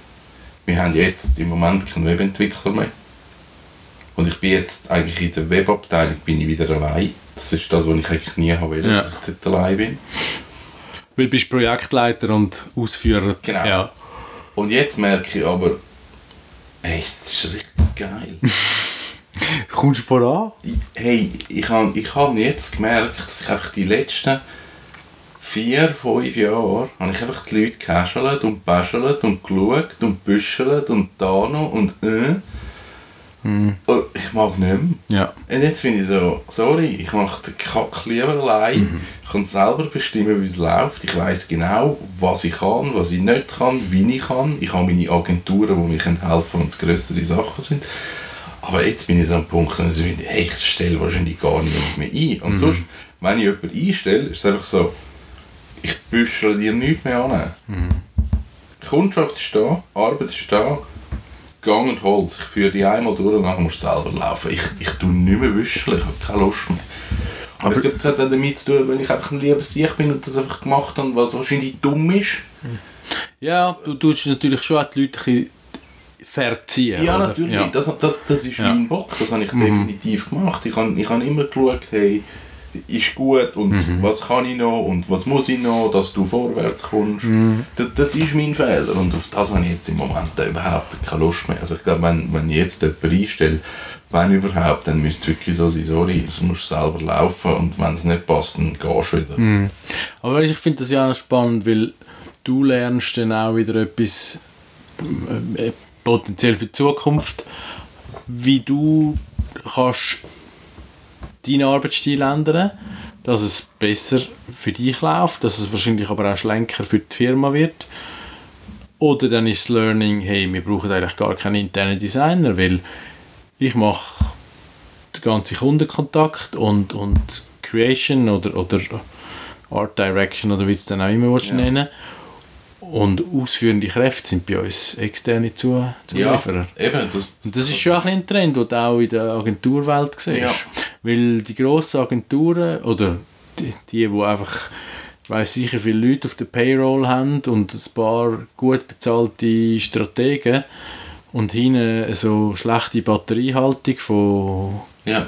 wir haben jetzt im Moment keinen Webentwickler mehr. Und ich bin jetzt eigentlich in der Webabteilung bin ich wieder allein. Das ist das, was ich eigentlich nie haben wollte, Ja. dass ich dort allein bin. Weil du bist Projektleiter und Ausführer. Genau. Ja. Und jetzt merke ich aber, ey, es ist richtig geil. Du kommst voran. Ich- hey, ich habe ich hab jetzt gemerkt, dass ich einfach die letzten vier, fünf Jahre habe ich einfach die Leute gehäschelt und bäschelt und geschaut und büschelt und da noch und äh. Und ich mag nicht mehr. Ja. Und jetzt finde ich so, sorry, ich mache den Kack lieber allein. Ich kann selber bestimmen, wie es läuft. Ich weiß genau, was ich kann, was ich nicht kann, wie ich kann. Ich habe meine Agenturen, die mir helfen können, wenn es größere Sachen sind. Aber jetzt bin ich so am Punkt, dass ich finde, hey, ich stelle wahrscheinlich gar niemand mehr ein. Und sonst, wenn ich jemanden einstelle, ist es einfach so, ich büschel dir nichts mehr an. Die Kundschaft ist da, Arbeit ist da, Gang und Holz. Ich führe die einmal durch und nachher musst du selber laufen. Ich, ich tue nicht mehr wüscheln, ich habe keine Lust mehr. Aber ich glaube, das hat auch damit zu tun, weil ich einfach ein lieber Sieg bin und das einfach gemacht habe, was wahrscheinlich dumm ist. Ja, du tust natürlich schon auch die Leute verziehen. Ja, oder? natürlich. Ja. Das, das, das ist Ja. mein Bock. Das habe ich definitiv gemacht. Ich habe, ich habe immer geschaut, hey, ist gut und Mhm. was kann ich noch und was muss ich noch, dass du vorwärts kommst. Mhm. Das, das ist mein Fehler und auf das habe ich jetzt im Moment überhaupt keine Lust mehr. Also ich glaube, wenn, wenn ich jetzt jemanden einstelle, wenn überhaupt, dann müsste es wirklich so sein, sorry, du musst selber laufen und wenn es nicht passt, dann gehst du wieder. Mhm. Aber ich finde das ja auch spannend, weil du lernst dann auch wieder etwas äh, potenziell für die Zukunft, wie du kannst deinen Arbeitsstil ändern, dass es besser für dich läuft, dass es wahrscheinlich aber auch schlanker für die Firma wird. Oder dann ist das Learning, hey, wir brauchen eigentlich gar keinen internen Designer, weil ich mache den ganzen Kundenkontakt und, und Creation oder, oder Art Direction oder wie es dann auch immer Ja. nennen Und ausführende Kräfte sind bei uns externe Zu Zulieferer. eben. Das, Und das ist schon ein, ein Trend, den du auch in der Agenturwelt siehst. Ja. Weil die grossen Agenturen oder die, die, die einfach weiss sicher viele Leute auf der Payroll haben und ein paar gut bezahlte Strategen und hinten so schlechte Batteriehaltung von ja.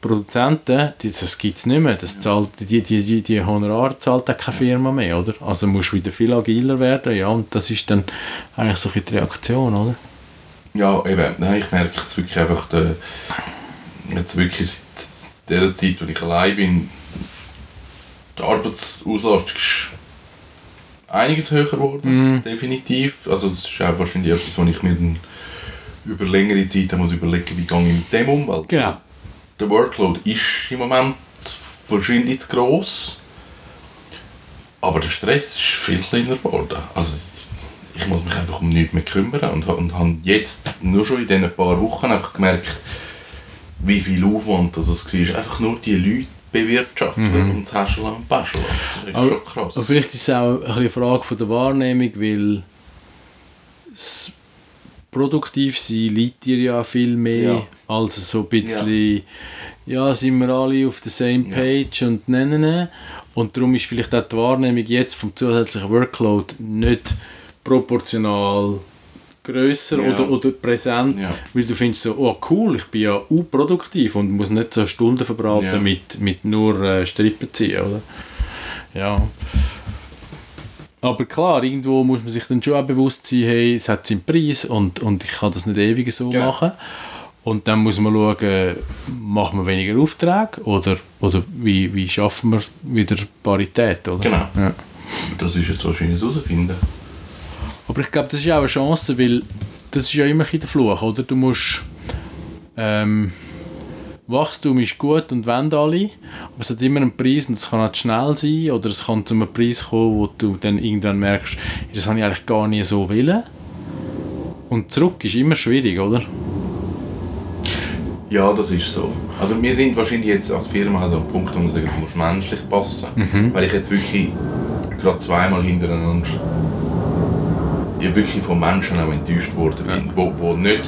Produzenten, das gibt es nicht mehr. Das zahlt, die, die, die, die Honorar zahlt auch keine Firma mehr, oder? Also musst du wieder viel agiler werden, ja, und das ist dann eigentlich so die Reaktion, oder? Ja, eben. Nein, ich merke jetzt wirklich einfach, der, jetzt wirklich der Zeit, wo ich allein bin, die Arbeitsauslastung ist einiges höher geworden, definitiv. Also das ist auch wahrscheinlich etwas, was ich mir dann über längere Zeit muss überlegen, wie gehe ich mit dem um, weil Genau. der Workload ist im Moment wahrscheinlich zu gross, aber der Stress ist viel kleiner geworden. Also ich muss mich einfach um nichts mehr kümmern und, und habe jetzt nur schon in diesen paar Wochen einfach gemerkt, wie viel Aufwand das es war. Einfach nur die Leute bewirtschaften und das Haschel und Baschel. Das ist Aber, schon krass. aber vielleicht ist es auch eine Frage von der Wahrnehmung, weil das Produktivsein liegt dir ja viel mehr Ja. als so ein bisschen, ja. sind wir alle auf der same Ja. page und nennen ne. Und darum ist vielleicht auch die Wahrnehmung jetzt vom zusätzlichen Workload nicht proportional grösser Ja. oder, oder präsent, Ja. weil du findest so, oh cool, ich bin ja unproduktiv und muss nicht so Stunden verbraten Ja. mit, mit nur äh, Strippen ziehen, oder? Ja. Aber klar, irgendwo muss man sich dann schon auch bewusst sein, hey, es hat seinen Preis und, und ich kann das nicht ewig so machen. Und dann muss man schauen, machen wir weniger Aufträge oder, oder wie, wie schaffen wir wieder Parität, oder? Genau. Das ist jetzt wahrscheinlich herausfinden. Aber ich glaube, das ist auch eine Chance, weil das ist ja immer ein der Fluch, oder? Du musst... Ähm, Wachstum ist gut und wollen alle, aber es hat immer einen Preis und es kann auch zu schnell sein oder es kann zu einem Preis kommen, wo du dann irgendwann merkst, das habe ich eigentlich gar nicht so wollen. Und zurück ist immer schwierig, oder? Ja, das ist so. Also wir sind wahrscheinlich jetzt als Firma also am Punkt, wo man sagen, es muss menschlich passen. Weil ich jetzt wirklich gerade zweimal hintereinander ja, wirklich von Menschen auch enttäuscht worden bin, wo, wo nicht,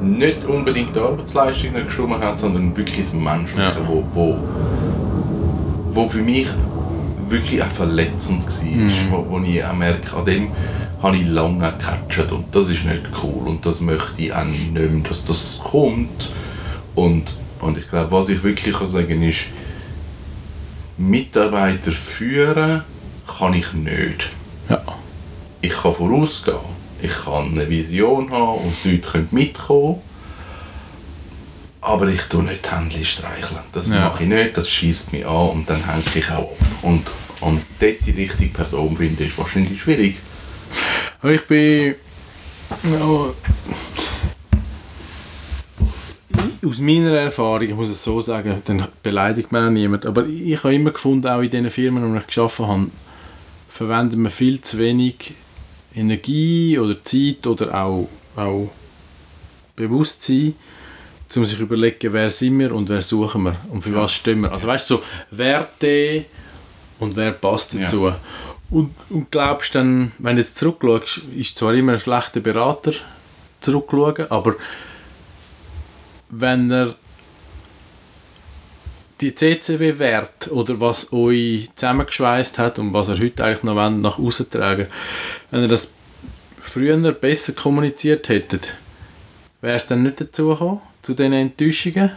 nicht unbedingt die Arbeitsleistung nicht gestimmt hat, sondern wirklich das Menschliche, Ja. wo, wo, wo für mich wirklich auch verletzend war, wo, wo ich auch merke, an dem habe ich lange gecatcht und das ist nicht cool und das möchte ich auch nicht mehr, dass das kommt und, und ich glaube, was ich wirklich kann sagen ist, Mitarbeiter führen kann ich nicht. Ja. Ich kann vorausgehen, ich kann eine Vision haben und die Leute können mitkommen, aber ich tue nicht die Hände streicheln. Das Ja. mache ich nicht, das schießt mich an und dann hänge ich auch ab. Und, und dort die richtige Person finden, ist wahrscheinlich schwierig. Ich bin. Ja, aus meiner Erfahrung, ich muss es so sagen, dann beleidigt man auch niemand, aber ich habe immer gefunden, auch in den Firmen, die ich geschaffen habe, verwendet man viel zu wenig Energie oder Zeit oder auch, auch Bewusstsein, um sich zu überlegen, wer sind wir und wer suchen wir und für was stehen wir. Also weißt du, so Werte und wer passt Ja. dazu. Und, und glaubst dann, wenn du jetzt zurückschaust, ist zwar immer ein schlechter Berater zurückschauen, aber wenn er die CCW-Wert oder was euch zusammengeschweißt hat und was er heute eigentlich noch wollt, nach außen tragen wenn er das früher besser kommuniziert hättet, wäre es dann nicht dazu gekommen, zu diesen Enttäuschungen?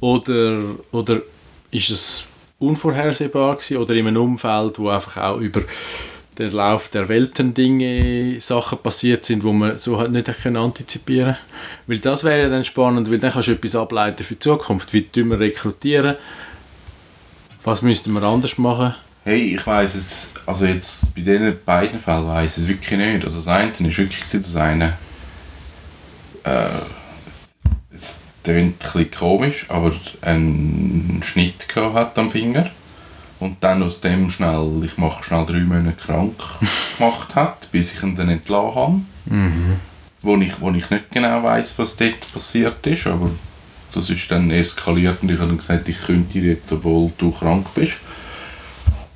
Oder, oder ist es unvorhersehbar gewesen, oder in einem Umfeld, wo einfach auch über den Lauf der Welten Dinge, Sachen passiert sind, wo man so halt nicht können antizipieren Weil das wäre dann spannend, weil dann kannst du etwas ableiten für die Zukunft. Wie tun wir rekrutieren? Was müssten wir anders machen? Hey, ich weiß es, also jetzt bei diesen beiden Fällen weiß es wirklich nicht. Also das eine ist wirklich das eine, äh, es klingt ein bisschen komisch, aber einen Schnitt gehabt hat am Finger und dann aus dem schnell, ich mache schnell drei Monate krank gemacht hat, bis ich ihn dann entlassen habe. Wo, ich, wo ich nicht genau weiß, was dort passiert ist, aber das ist dann eskaliert und ich habe gesagt, ich könnte dir jetzt, obwohl du krank bist.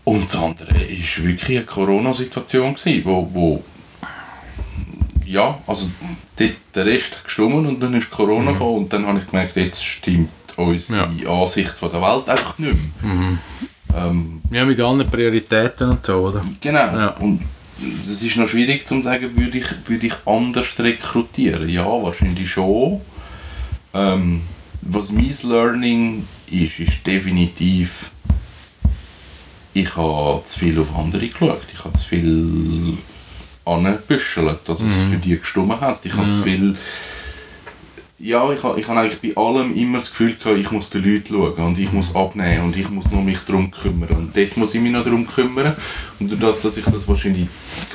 Und das andere war wirklich eine Corona-Situation, wo, wo ja, also der Rest hat gestummen und dann ist Corona gekommen und dann habe ich gemerkt, jetzt stimmt unsere Ansicht von der Welt einfach nicht mehr. Ähm, Ja, mit allen Prioritäten und so, oder? genau. Ja. Und das ist noch schwierig zu sagen, würde ich, würde ich anders rekrutieren? Ja, wahrscheinlich schon. Ähm, was mein Learning ist, ist definitiv, ich habe zu viel auf andere geschaut. Ich habe zu viel angebüschelt, dass es für die gestummen hat. Ich habe zu viel ja, ich habe ich hab eigentlich bei allem immer das Gefühl gehabt, ich muss den Leuten schauen und ich muss abnehmen und ich muss nur mich darum kümmern. Und dort muss ich mich noch darum kümmern. Und durch das, dass ich das wahrscheinlich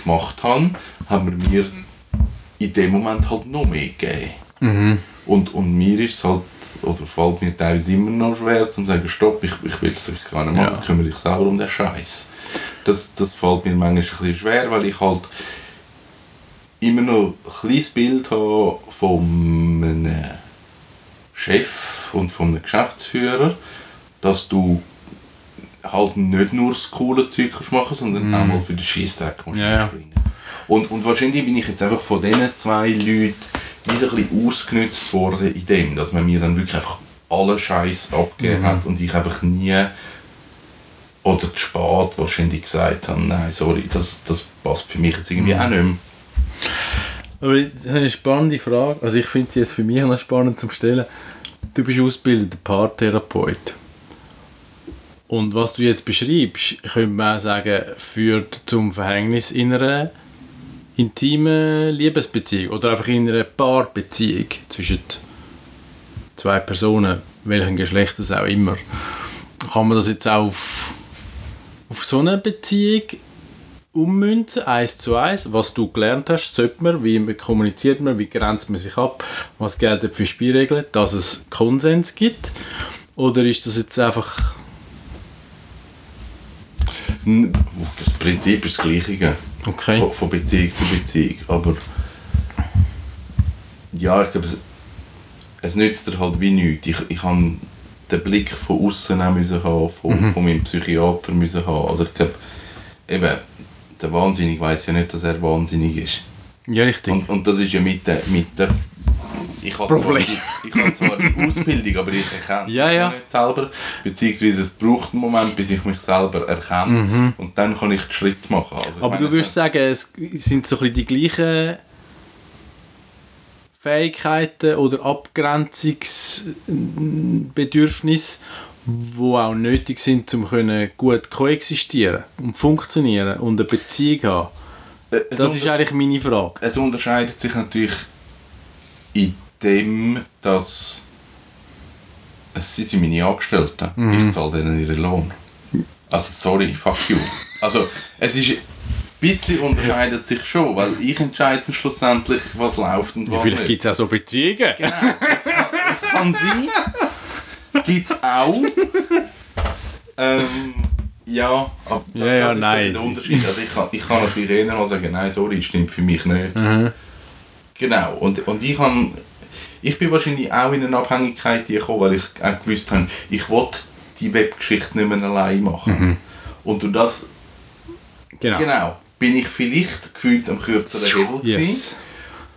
gemacht habe, haben wir mir in dem Moment halt noch mehr gegeben. Und, und mir ist es halt, oder fällt mir teilweise immer noch schwer zu sagen, stopp, ich, ich will es gar nicht machen, Ja. kümmere dich selber um den Scheiß. Das, das fällt mir manchmal ein bisschen schwer, weil ich halt immer noch ein kleines Bild habe von einem Chef und von einem Geschäftsführer, dass du halt nicht nur das coole Zeug kannst machen sondern auch mal für den Scheissdreck kannst Ja, ja. springen. Und, und wahrscheinlich bin ich jetzt einfach von diesen zwei Leuten wie so ein bisschen ausgenutzt worden in dem, dass man mir dann wirklich einfach alle Scheiß abgegeben hat und ich einfach nie oder zu spät wahrscheinlich gesagt habe, nein, sorry, das, das passt für mich jetzt irgendwie auch nicht mehr. Aber das ist eine spannende Frage. Also ich finde sie jetzt für mich noch spannend zum Stellen. Du bist ausgebildeter Paartherapeut. Und was du jetzt beschreibst, könnte man auch sagen, führt zum Verhängnis in einer intimen Liebesbeziehung oder einfach in einer Paarbeziehung zwischen zwei Personen, welchen Geschlecht es auch immer. Kann man das jetzt auch auf, auf so eine Beziehung ummünzen, eins zu eins, was du gelernt hast, sollte man, wie kommuniziert man, wie grenzt man sich ab, was gelten für Spielregeln, dass es Konsens gibt? Oder ist das jetzt einfach... Das Prinzip ist das Gleiche. Okay. Von, von Beziehung zu Beziehung. Aber ja, ich glaube, es, es nützt dir halt wie nichts. Ich, ich habe den Blick von außen müssen haben, von, von meinem Psychiater müssen haben. Also ich glaube, eben, der Wahnsinnig weiß ja nicht, dass er wahnsinnig ist. Ja, richtig. Und, und das ist ja mit der, mit der ich habe zwar, Problem. die, ich habe zwar die Ausbildung, aber ich erkenne Ja, mich ja. nicht selber. Beziehungsweise es braucht einen Moment, bis ich mich selber erkenne. Und dann kann ich den Schritt machen. Also Mhm. Aber meine, du würdest es- sagen, es sind so ein bisschen die gleichen Fähigkeiten oder Abgrenzungsbedürfnisse, die auch nötig sind, um gut koexistieren und funktionieren und eine Beziehung haben. äh, Das ist eigentlich meine Frage. es unterscheidet sich natürlich in dem, dass sie sind meine Angestellten. Mhm. Ich zahle denen ihren Lohn. Also sorry, fuck you. Also es ist ein bisschen unterscheidet sich schon, weil ich entscheide schlussendlich, was läuft und was Vielleicht nicht. gibt es auch so Beziehungen. Genau, das kann, das kann sein. Gibt es auch. Ähm, ja, aber Ja, ja, das ist nein, so der Unterschied. Also ich, kann, ich kann natürlich eher mal sagen, nein, sorry, stimmt für mich nicht. Mhm. Genau, und, und ich kann, ich bin wahrscheinlich auch in eine Abhängigkeit gekommen, weil ich auch gewusst habe, ich will die Webgeschichte nicht mehr allein machen. Und durch das, Genau. genau, bin ich vielleicht gefühlt am kürzeren Hebel gewesen. Yes.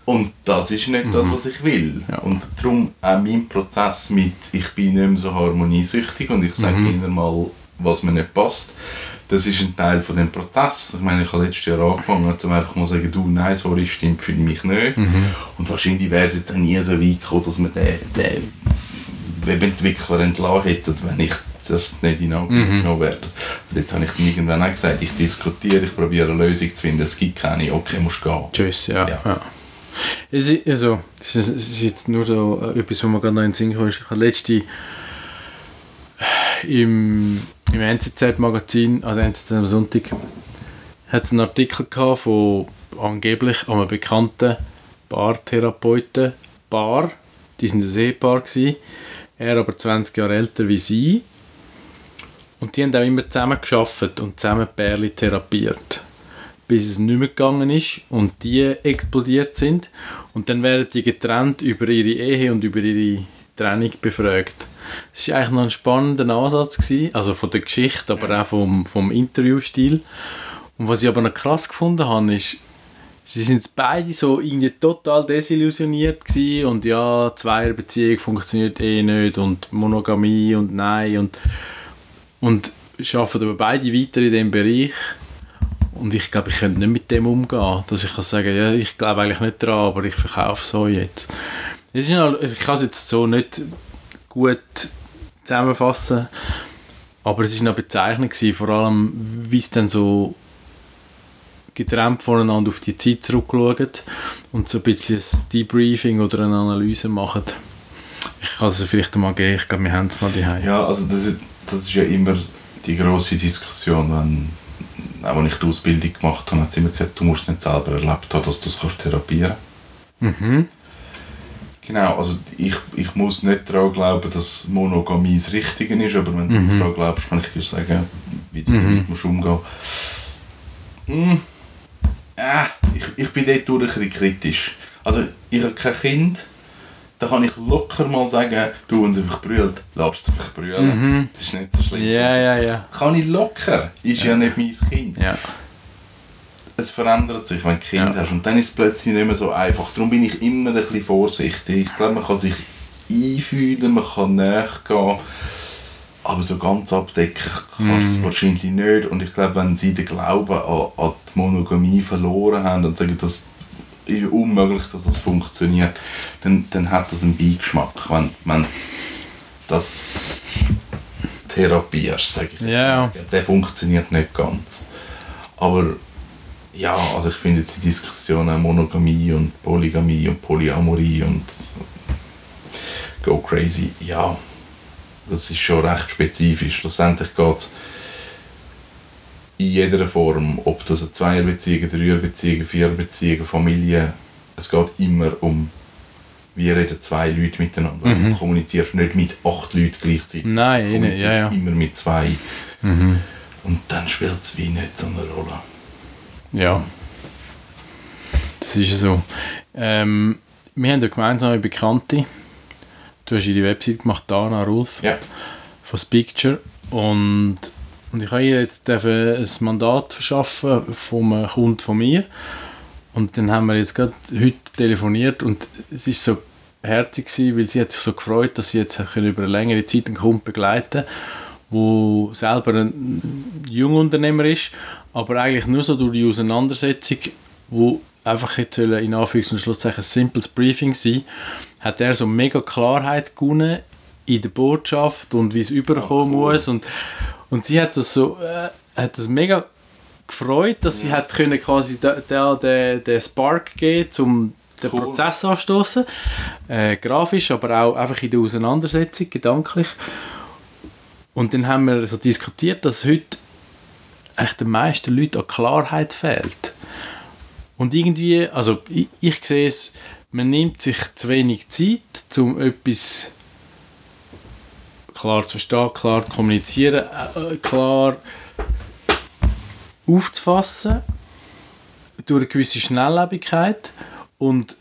Und das ist nicht das, was ich will. Ja. Und darum auch mein Prozess mit, ich bin nicht mehr so harmoniesüchtig und ich sage Mhm. ihnen mal, was mir nicht passt. Das ist ein Teil von dem Prozess. Ich meine, ich habe letztes Jahr angefangen, um einfach mal zu sagen, du, nein, sorry, stimmt für mich nicht. Mhm. Und wahrscheinlich wäre es jetzt nie so weit gekommen, dass wir den, den Webentwickler entlassen hätten, wenn ich das nicht in Angriff Mhm. genommen werde. Und dort habe ich dann irgendwann auch gesagt, ich diskutiere, ich probiere eine Lösung zu finden, es gibt keine, okay, musst gehen. Tschüss, ja. Ja. ja. Es ist, also, es ist, jetzt nur so äh, etwas, was mir gerade noch in den Sinn ist. Ich habe letzte im, im NZZ-Magazin, also NZZ am Sonntag, hat es einen Artikel gehabt von angeblich einem bekannten Paartherapeuten, Paar, die sind ein Ehepaar gewesen, er aber 20 Jahre älter wie sie. Und die haben auch immer zusammen geschafft und zusammen Pärli therapiert bis es nicht mehr gegangen ist und die explodiert sind. Und dann werden die getrennt über ihre Ehe und über ihre Trennung befragt. Es war eigentlich noch ein spannender Ansatz, gewesen, also von der Geschichte, aber auch vom, vom Interviewstil. Und was ich aber noch krass gefunden habe, ist, sie sind beide so irgendwie total desillusioniert gewesen und ja, Zweierbeziehung funktioniert eh nicht und Monogamie und nein und, und arbeiten aber beide weiter in dem Bereich. Und ich glaube, ich könnte nicht mit dem umgehen, dass ich kann sagen, ja, ich glaube eigentlich nicht dran, aber ich verkaufe so jetzt. Es ist noch, also ich kann es jetzt so nicht gut zusammenfassen, aber es ist noch bezeichnend gewesen, vor allem, wie es dann so getrennt voneinander auf die Zeit zurückschauen und so ein bisschen ein Debriefing oder eine Analyse machen. Ich kann es vielleicht mal geben, ich glaube, wir haben es noch daheim. Ja, also das ist, das ist ja immer die große Diskussion, wenn, auch wenn ich die Ausbildung gemacht habe, hat es immer gesagt, du musst nicht selber erlebt haben, dass du es kannst therapieren Mhm. Genau, also ich, ich muss nicht daran glauben, dass Monogamie das Richtige ist, aber wenn Mhm. du daran glaubst, kann ich dir sagen, wie du damit musst umgehen hm. äh, ich, ich bin dort durch ein bisschen kritisch. Also ich habe kein Kind, da kann ich locker mal sagen, du, es einfach brüllt, lass es einfach brüllen. Das ist nicht so schlimm. Mhm. Ja, ja, ja. Kann ich locker, ist ja, nicht mein Kind. Ja, Es verändert sich, wenn du ein Kind Ja. hast und dann ist es plötzlich nicht mehr so einfach. Darum bin ich immer ein bisschen vorsichtig. Ich glaube, man kann sich einfühlen, man kann nachgehen, aber so ganz abdecken kannst du Mhm. es wahrscheinlich nicht. Und ich glaube, wenn sie den Glauben an, an die Monogamie verloren haben und sagen, das ist unmöglich, dass das funktioniert, dann, dann hat das einen Beigeschmack, wenn, wenn das therapierst, sage ich. Ja, mal. Der funktioniert nicht ganz. Aber ja, also ich finde jetzt die Diskussionen Monogamie und Polygamie und Polyamorie und go crazy, ja, das ist schon recht spezifisch. Schlussendlich geht es in jeder Form, ob das eine Zweierbeziehung, Dreierbeziehung, Viererbeziehung, Familie, es geht immer um, wie reden zwei Leute miteinander. Du kommunizierst nicht mit acht Leuten gleichzeitig. Mhm. Nein, du kommunizierst ja, ja. immer mit zwei. Mhm. Und dann spielt es wie nicht so eine Rolle. Ja. Das ist so. Ähm, wir haben ja gemeinsame Bekannte. Du hast ihre Website gemacht, Dana Rulf. Ja. von Spicture und, und ich habe ihr jetzt ein Mandat verschaffen vom einem Kunden von mir und dann haben wir jetzt gerade heute telefoniert und es ist so herzig gewesen, weil sie hat sich so gefreut, dass sie jetzt über eine längere Zeit einen Kunden begleiten wo selber ein Jungunternehmer ist, aber eigentlich nur so durch die Auseinandersetzung, wo einfach jetzt in Anführungs- und Schlusszeichen ein simples Briefing sein, hat er so mega Klarheit gewonnen in der Botschaft und wie es überkommen cool. muss und, und sie hat das so äh, hat das mega gefreut, dass sie hat können quasi da, den, den Spark geben zum den Cool. Prozess anstoßen, äh, grafisch, aber auch einfach in der Auseinandersetzung gedanklich. Und dann haben wir so diskutiert, dass heute echt den meisten Leuten an Klarheit fehlt. Und irgendwie, also ich, ich sehe es, man nimmt sich zu wenig Zeit, um etwas klar zu verstehen, klar zu kommunizieren, äh, klar aufzufassen, durch eine gewisse Schnelllebigkeit und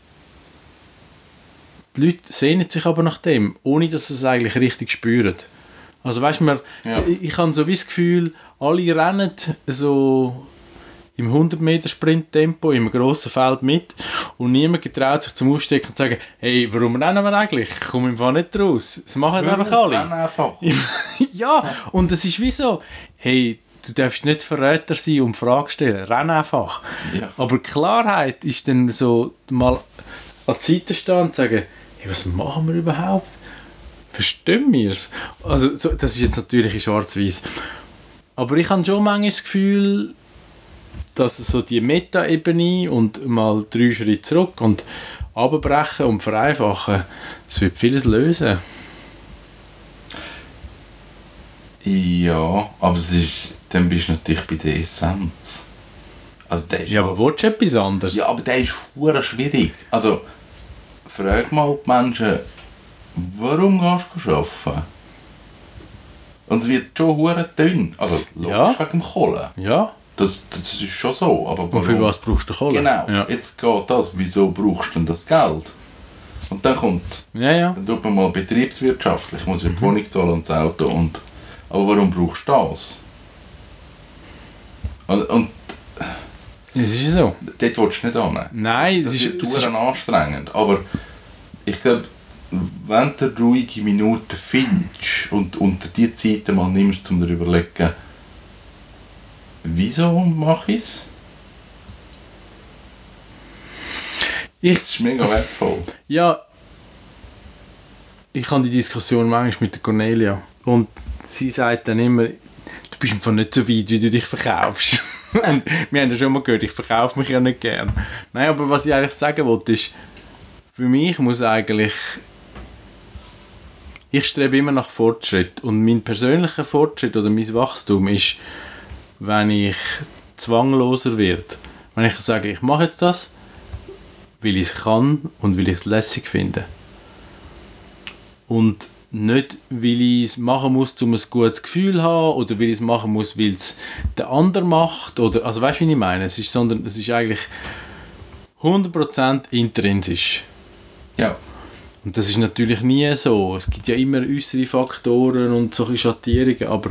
die Leute sehnen sich aber nach dem, ohne dass sie es eigentlich richtig spüren. Also weißt du, man- Ja. ich, ich habe so wie das Gefühl, alle rennen so im 100 Meter Sprint-Tempo im grossen Feld mit und niemand getraut sich zum Aufstecken und zu sagen, hey, warum rennen wir eigentlich? Ich komme im Fall nicht raus. Das machen einfach alle. Einfach. ja, und es ist wie so, hey, du darfst nicht Verräter sein und Fragen stellen, renn einfach. Ja. Aber Klarheit ist dann so, mal an die Seite stehen und sagen, hey, was machen wir überhaupt? Verstehen wir es? Also, so, das ist jetzt natürlich in schwarz-weiß. Aber ich habe schon manchmal das Gefühl, dass so die Meta-Ebene und mal drei Schritte zurück und abbrechen und vereinfachen, das wird vieles lösen. Ja, aber es ist, dann bist du natürlich bei der Essenz. Also der Ja, aber willst du etwas anderes? Ja, aber der ist hure schwierig. Also, frag mal die Menschen, warum gehst du arbeiten? Und es wird schon hure dünn. Also, logisch Ja. wegen dem Kohle. Ja. Das, das ist schon so. Aber Und für warum? was brauchst du Kohle? Genau, Ja, jetzt geht das. Wieso brauchst du denn das Geld? Und dann kommt, ja. ja. dann tut man mal betriebswirtschaftlich, ich muss ja die Wohnung zahlen und das Auto. Und, aber warum brauchst du das? Und, und Es ist so. dort willst du nicht hin. Nein, Das es ist, es ist anstrengend. Aber ich glaube, wenn du ruhige Minuten findest und unter die Zeit mal nimmst, um dir zu überlegen, wieso mache ich es? ich, Das ist mega wertvoll. ja, ich habe die Diskussion manchmal mit der Cornelia und sie sagt dann immer, du bist einfach nicht so weit, wie du dich verkaufst. Und wir haben ja schon mal gehört, ich verkaufe mich ja nicht gern. Nein, aber was ich eigentlich sagen wollte, ist, für mich muss eigentlich ich strebe immer nach Fortschritt und mein persönlicher Fortschritt oder mein Wachstum ist, wenn ich zwangloser werde. Wenn ich sage, ich mache jetzt das, weil ich es kann und weil ich es lässig finde. Und nicht, weil ich es machen muss, um ein gutes Gefühl zu haben oder weil ich es machen muss, weil es der andere macht. Oder, also weißt du, wie ich meine? Es ist, sondern es ist eigentlich 100% intrinsisch. Ja. Und das ist natürlich nie so. Es gibt ja immer äußere Faktoren und solche Schattierungen, aber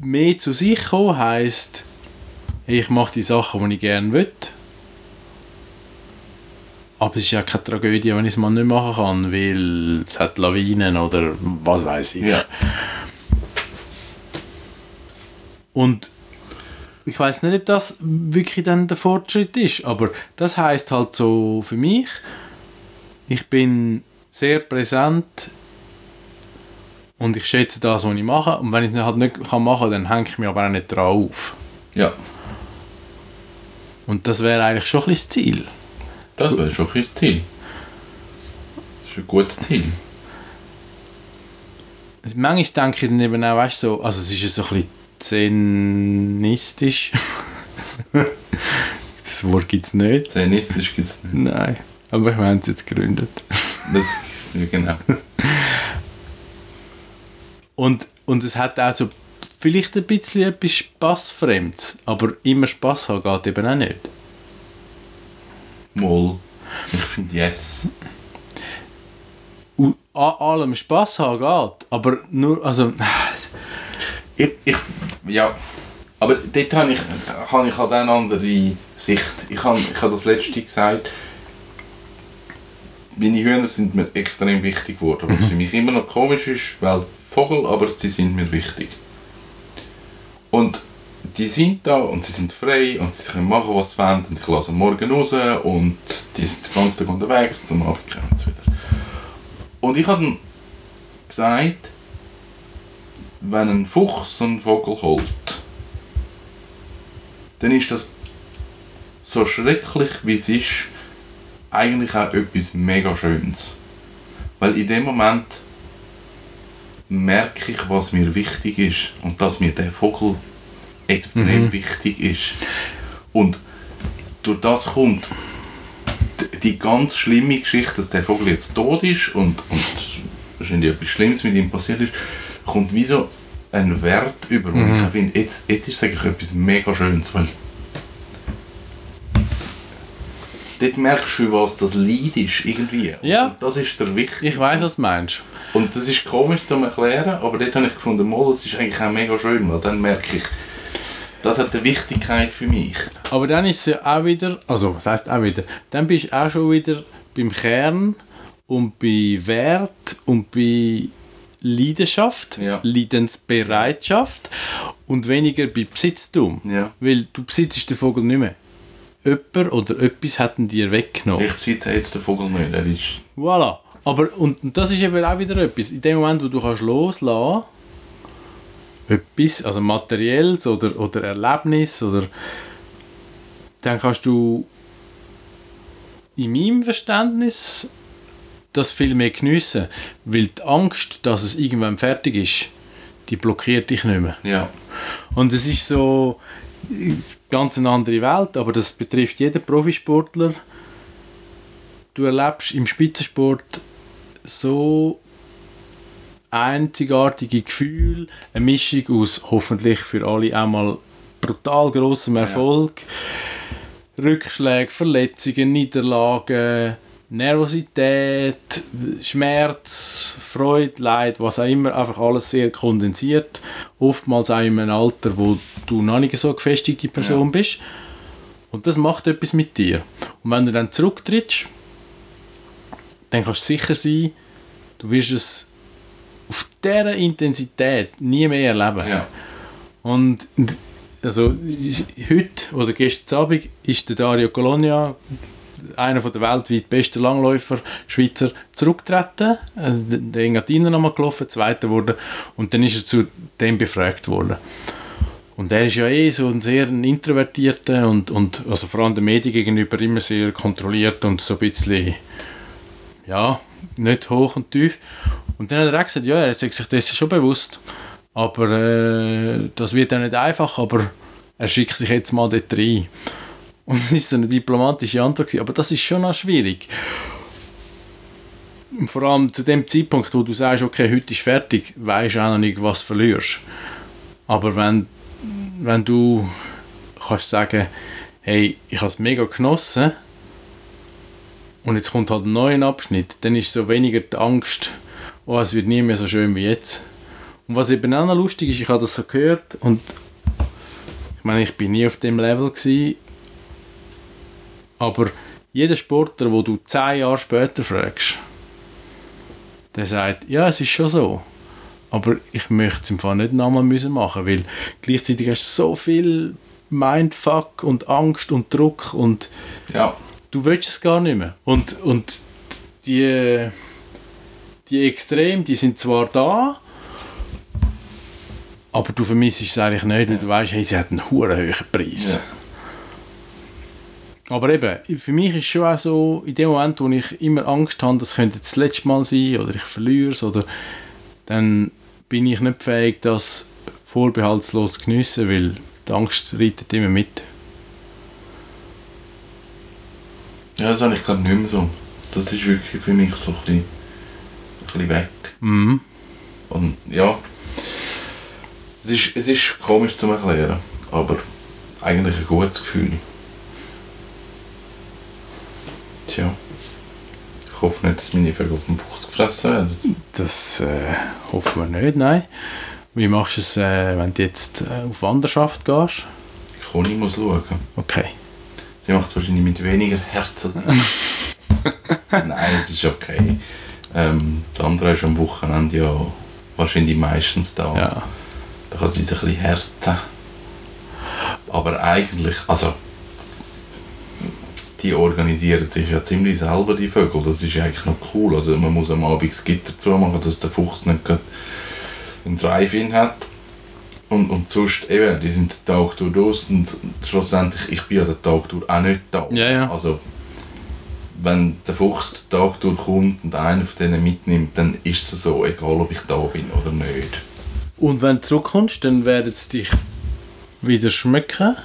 mehr zu sich kommen heisst, ich mache die Sachen, die ich gerne will. Aber es ist ja keine Tragödie, wenn ich es mal nicht machen kann, weil es hat Lawinen oder was weiß ich. Ja. Und ich weiß nicht, ob das wirklich dann der Fortschritt ist, aber das heißt halt so für mich, ich bin sehr präsent und ich schätze das, was ich mache. Und wenn ich es halt nicht kann machen kann, dann hänge ich mich aber auch nicht dran auf. Ja. Und das wäre eigentlich schon ein bisschen das Ziel. Das wäre schon ein Ziel. Das ist ein gutes Ziel. Manchmal denke ich dann eben auch, weißt, so, also es ist ja so ein bisschen zenistisch. das Wort gibt es nicht. Zenistisch gibt es nicht. Nein, aber wir haben es jetzt gegründet. Das, genau. Und, und es hat auch so vielleicht ein bisschen etwas Spassfremdes, aber immer Spass haben geht eben auch nicht. Moll. Ich finde yes. Und an allem Spass haben geht, aber nur, also, Ich, ich, ja. Aber dort habe ich, habe ich halt eine andere Sicht. Ich habe, ich habe das letzte gesagt. Meine Hühner sind mir extrem wichtig geworden. Was für mich immer noch komisch ist, weil Vogel, aber sie sind mir wichtig. Und die sind da und sie sind frei und sie können machen, was sie wollen. Und ich lasse am morgen raus und die sind den ganzen Tag unterwegs und am Abend kommen sie wieder. Und ich habe gesagt, wenn ein Fuchs einen Vogel holt, dann ist das so schrecklich wie es ist, eigentlich auch etwas mega Schönes. Weil in dem Moment merke ich, was mir wichtig ist und dass mir der Vogel extrem Mhm. wichtig ist. Und durch das kommt die ganz schlimme Geschichte, dass der Vogel jetzt tot ist und, und wahrscheinlich etwas Schlimmes mit ihm passiert ist, kommt wie so ein Wert über. Und ich finde, jetzt, jetzt ist es eigentlich etwas mega Schönes, weil dort merkst du, für was das Leid ist, irgendwie. Ja. Und das ist der wichtige ich weiß, was du meinst. und das ist komisch zu erklären, aber dort habe ich gefunden, mal, das ist eigentlich auch mega schön, weil dann merke ich, das hat eine Wichtigkeit für mich. Aber dann ist es ja auch wieder, also was heißt auch wieder, dann bist du auch schon wieder beim Kern und bei Wert und bei Leidenschaft, Ja. Leidensbereitschaft und weniger bei Besitztum. Ja. Weil du besitzt den Vogel nicht mehr. Jemand oder etwas hat ihn dir weggenommen. Ich besitze jetzt den Vogel nicht, er ist... Voilà. Aber, und, und das ist eben auch wieder etwas. In dem Moment, wo du kannst loslassen etwas, also materielles oder, oder Erlebnis, oder, dann kannst du in meinem Verständnis das viel mehr geniessen. Weil die Angst, dass es irgendwann fertig ist, die blockiert dich nicht mehr. Ja. Und es ist so ganz eine andere Welt, aber das betrifft jeden Profisportler. Du erlebst im Spitzensport so einzigartige Gefühle, eine Mischung aus hoffentlich für alle einmal brutal grossem Erfolg, Rückschläge, Verletzungen, Niederlagen, Nervosität, Schmerz, Freude, Leid, was auch immer, einfach alles sehr kondensiert. Oftmals auch in einem Alter, wo du noch nicht so gefestigte Person bist. Und das macht etwas mit dir. Und wenn du dann zurücktrittst, dann kannst du sicher sein, du wirst es auf dieser Intensität nie mehr erleben. Ja. Und also, heute oder gestern Abend ist der Dario Colonia, einer der weltweit besten Langläufer, Schweizer, zurückgetreten. Also, der- Engadiner nochmal gelaufen, Zweiter wurde. Und dann ist er zu dem befragt worden. Und er ist ja eh so ein sehr introvertierter und, und also vor allem den Medien gegenüber immer sehr kontrolliert und so ein bisschen, ja, nicht hoch und tief. Und dann hat er auch gesagt, ja, er ist sich dessen schon bewusst, aber äh, das wird ja nicht einfach, aber er schickt sich jetzt mal dort rein. Und das ist so eine diplomatische Antwort, aber das ist schon auch schwierig. Vor allem zu dem Zeitpunkt, wo du sagst, okay, heute ist fertig, weisst du auch noch nicht, was du verlierst. Aber wenn, wenn du kannst sagen, hey, ich habe es mega genossen und jetzt kommt halt ein neuer Abschnitt, dann ist so weniger die Angst, oh, es wird nie mehr so schön wie jetzt. Und was eben auch noch lustig ist, ich habe das so gehört und ich meine, ich bin nie auf dem Level gewesen, aber jeder Sportler, wo du zehn Jahre später fragst, der sagt, ja, es ist schon so. Aber ich möchte es im Fall nicht nochmal müssen machen, weil gleichzeitig hast du so viel Mindfuck und Angst und Druck und Ja. du willst es gar nicht mehr. Und, und die, die Extreme, die sind zwar da, aber du vermisst es eigentlich nicht, weil du weißt, hey, sie hat einen hohen hohen Preis. Ja. Aber eben, für mich ist schon auch so, in dem Moment, wo ich immer Angst habe, das könnte das letzte Mal sein oder ich verliere es, oder dann bin ich nicht fähig, das vorbehaltslos zu geniessen, weil die Angst reitet immer mit. Ja, das habe ich glaube nicht mehr so. Das ist wirklich für mich so ein bisschen, ein bisschen weg. Mhm. Und ja, es ist, es ist komisch zu erklären, aber eigentlich ein gutes Gefühl. Tja. Ich hoffe nicht, dass meine Vögel auf den Fuchs gefressen werden. Das äh, hoffen wir nicht, nein. Wie machst du es, äh, wenn du jetzt äh, auf Wanderschaft gehst? Conny muss schauen. Okay. Sie macht es wahrscheinlich mit weniger Herz. als ich. Nein, es ist okay. Ähm, das andere ist am Wochenende ja wahrscheinlich meistens da. Ja. Da kann sie sich ein bisschen härten. Aber eigentlich, also die organisieren sich ja ziemlich selber, die Vögel. Das ist eigentlich noch cool. Also man muss am Abend das Gitter zumachen, dass der Fuchs nicht einen Drive-In hat. Und, und sonst, eben, die sind den Tag durch draussen und schlussendlich, ich bin ja den Tag durch auch nicht da. Ja, ja. Also, wenn der Fuchs den Tag durchkommt und einer von denen mitnimmt, dann ist es so, egal ob ich da bin oder nicht. Und wenn du zurückkommst, dann werden sie dich wieder schmecken.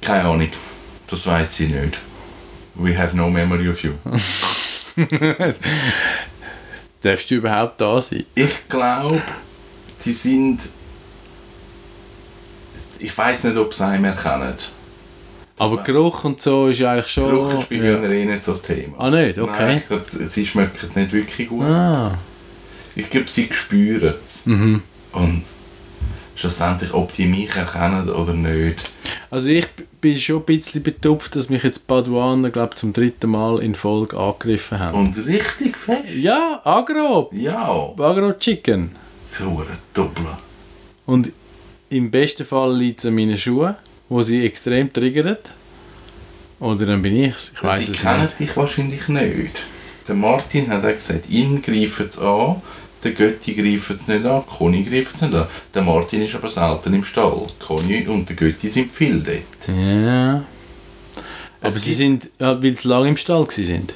Keine Ahnung. Das weiß sie nicht. We have no memory of you. Darfst du überhaupt da sein? Ich glaube, sie sind. Ich weiß nicht, ob sie einen erkennen. Aber war- Geruch und so ist eigentlich schon... Geruch ist bei ja. mir eh nicht so das Thema. Ah, nicht? Okay. Nein, ich glaube, sie schmecken nicht wirklich gut. Ah. Ich glaube, sie spüren es. Mhm. Und schlussendlich, ob die mich erkennen oder nicht. Also ich bin schon ein bisschen betupft, dass mich jetzt Paduaner, glaube zum dritten Mal in Folge angegriffen haben. Und richtig fest. Ja, Agro. Ja, Agro Chicken. ein Doppler. Und im besten Fall liegt es an meinen Schuhen, wo sie extrem triggern. Oder dann bin ich's. Ich weiß Sie es kennen nicht. dich wahrscheinlich nicht. Der Martin hat auch gesagt, ihn greifen sie an, der Götti greifen sie nicht an, Conny greifen sie nicht an. Der Martin ist aber selten im Stall. Conny und der Götti sind viel dort. Ja. Aber Es sie gibt- sind, ja, weil sie lange im Stall sind.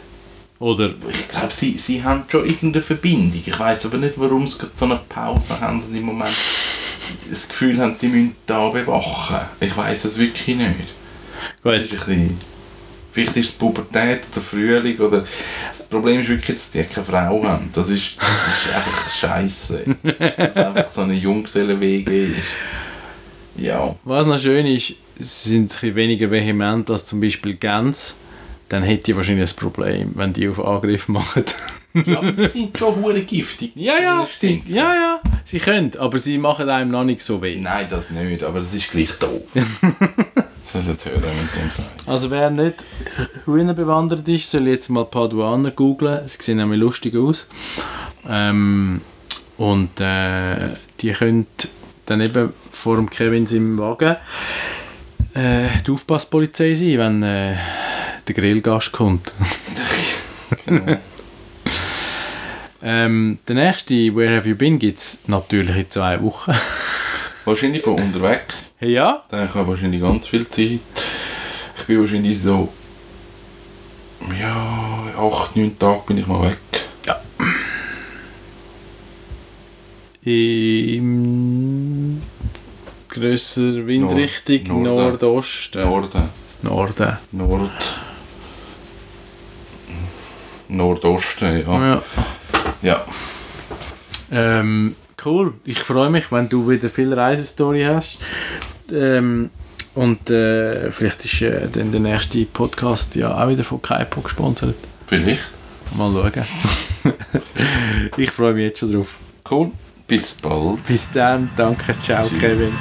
Oder Ich glaube, sie, sie haben schon irgendeine Verbindung. Ich weiß aber nicht, warum sie so eine Pause haben und im Moment das Gefühl haben, sie müssen da bewachen. Ich weiß es wirklich nicht. Gut. Vielleicht ist es Pubertät oder Frühling oder das Problem ist wirklich, dass die keine Frau haben. Das ist, das ist einfach scheiße. Dass das einfach so eine Junggesellenwege ist. Ja. Was noch schön ist, sie sind ein bisschen weniger vehement als zum Beispiel Gänse. Dann hätte ich wahrscheinlich ein Problem, wenn die auf Angriff machen. ja aber sie sind schon hure giftig. die ja, ja, sie, ja, ja, sie können, aber sie machen einem noch nicht so weh. Nein, das nicht, aber das ist gleich doof. Sollen hören mit dem sagen. Also wer nicht Hühner bewandert ist, soll jetzt mal Paduaner googlen. Sie sehen nämlich lustig aus. Ähm, und äh, die können dann eben vor dem Kevin im Wagen äh, die Aufpasspolizei sein, wenn äh, der Grillgast kommt. Genau. Ähm, der nächste Where Have You Been gibt es natürlich in zwei Wochen. Wahrscheinlich von unterwegs. Ja? Dann habe ich wahrscheinlich ganz viel Zeit. Ich bin wahrscheinlich so... Ja, acht, neun Tage bin ich mal weg. Im grösser Windrichtung Norden. Nordosten. Norden. Norden. Nord... Nordosten, ja. Ja. Ja. Ähm, cool. Ich freue mich, wenn du wieder viel Reisestory hast. Ähm, und äh, vielleicht ist äh, dann der nächste Podcast ja auch wieder von Kaipo gesponsert. Vielleicht. Mal schauen. ich freue mich jetzt schon drauf. Cool. Bis bald. Bis dann. Danke. Ciao, Tschüss. Kevin.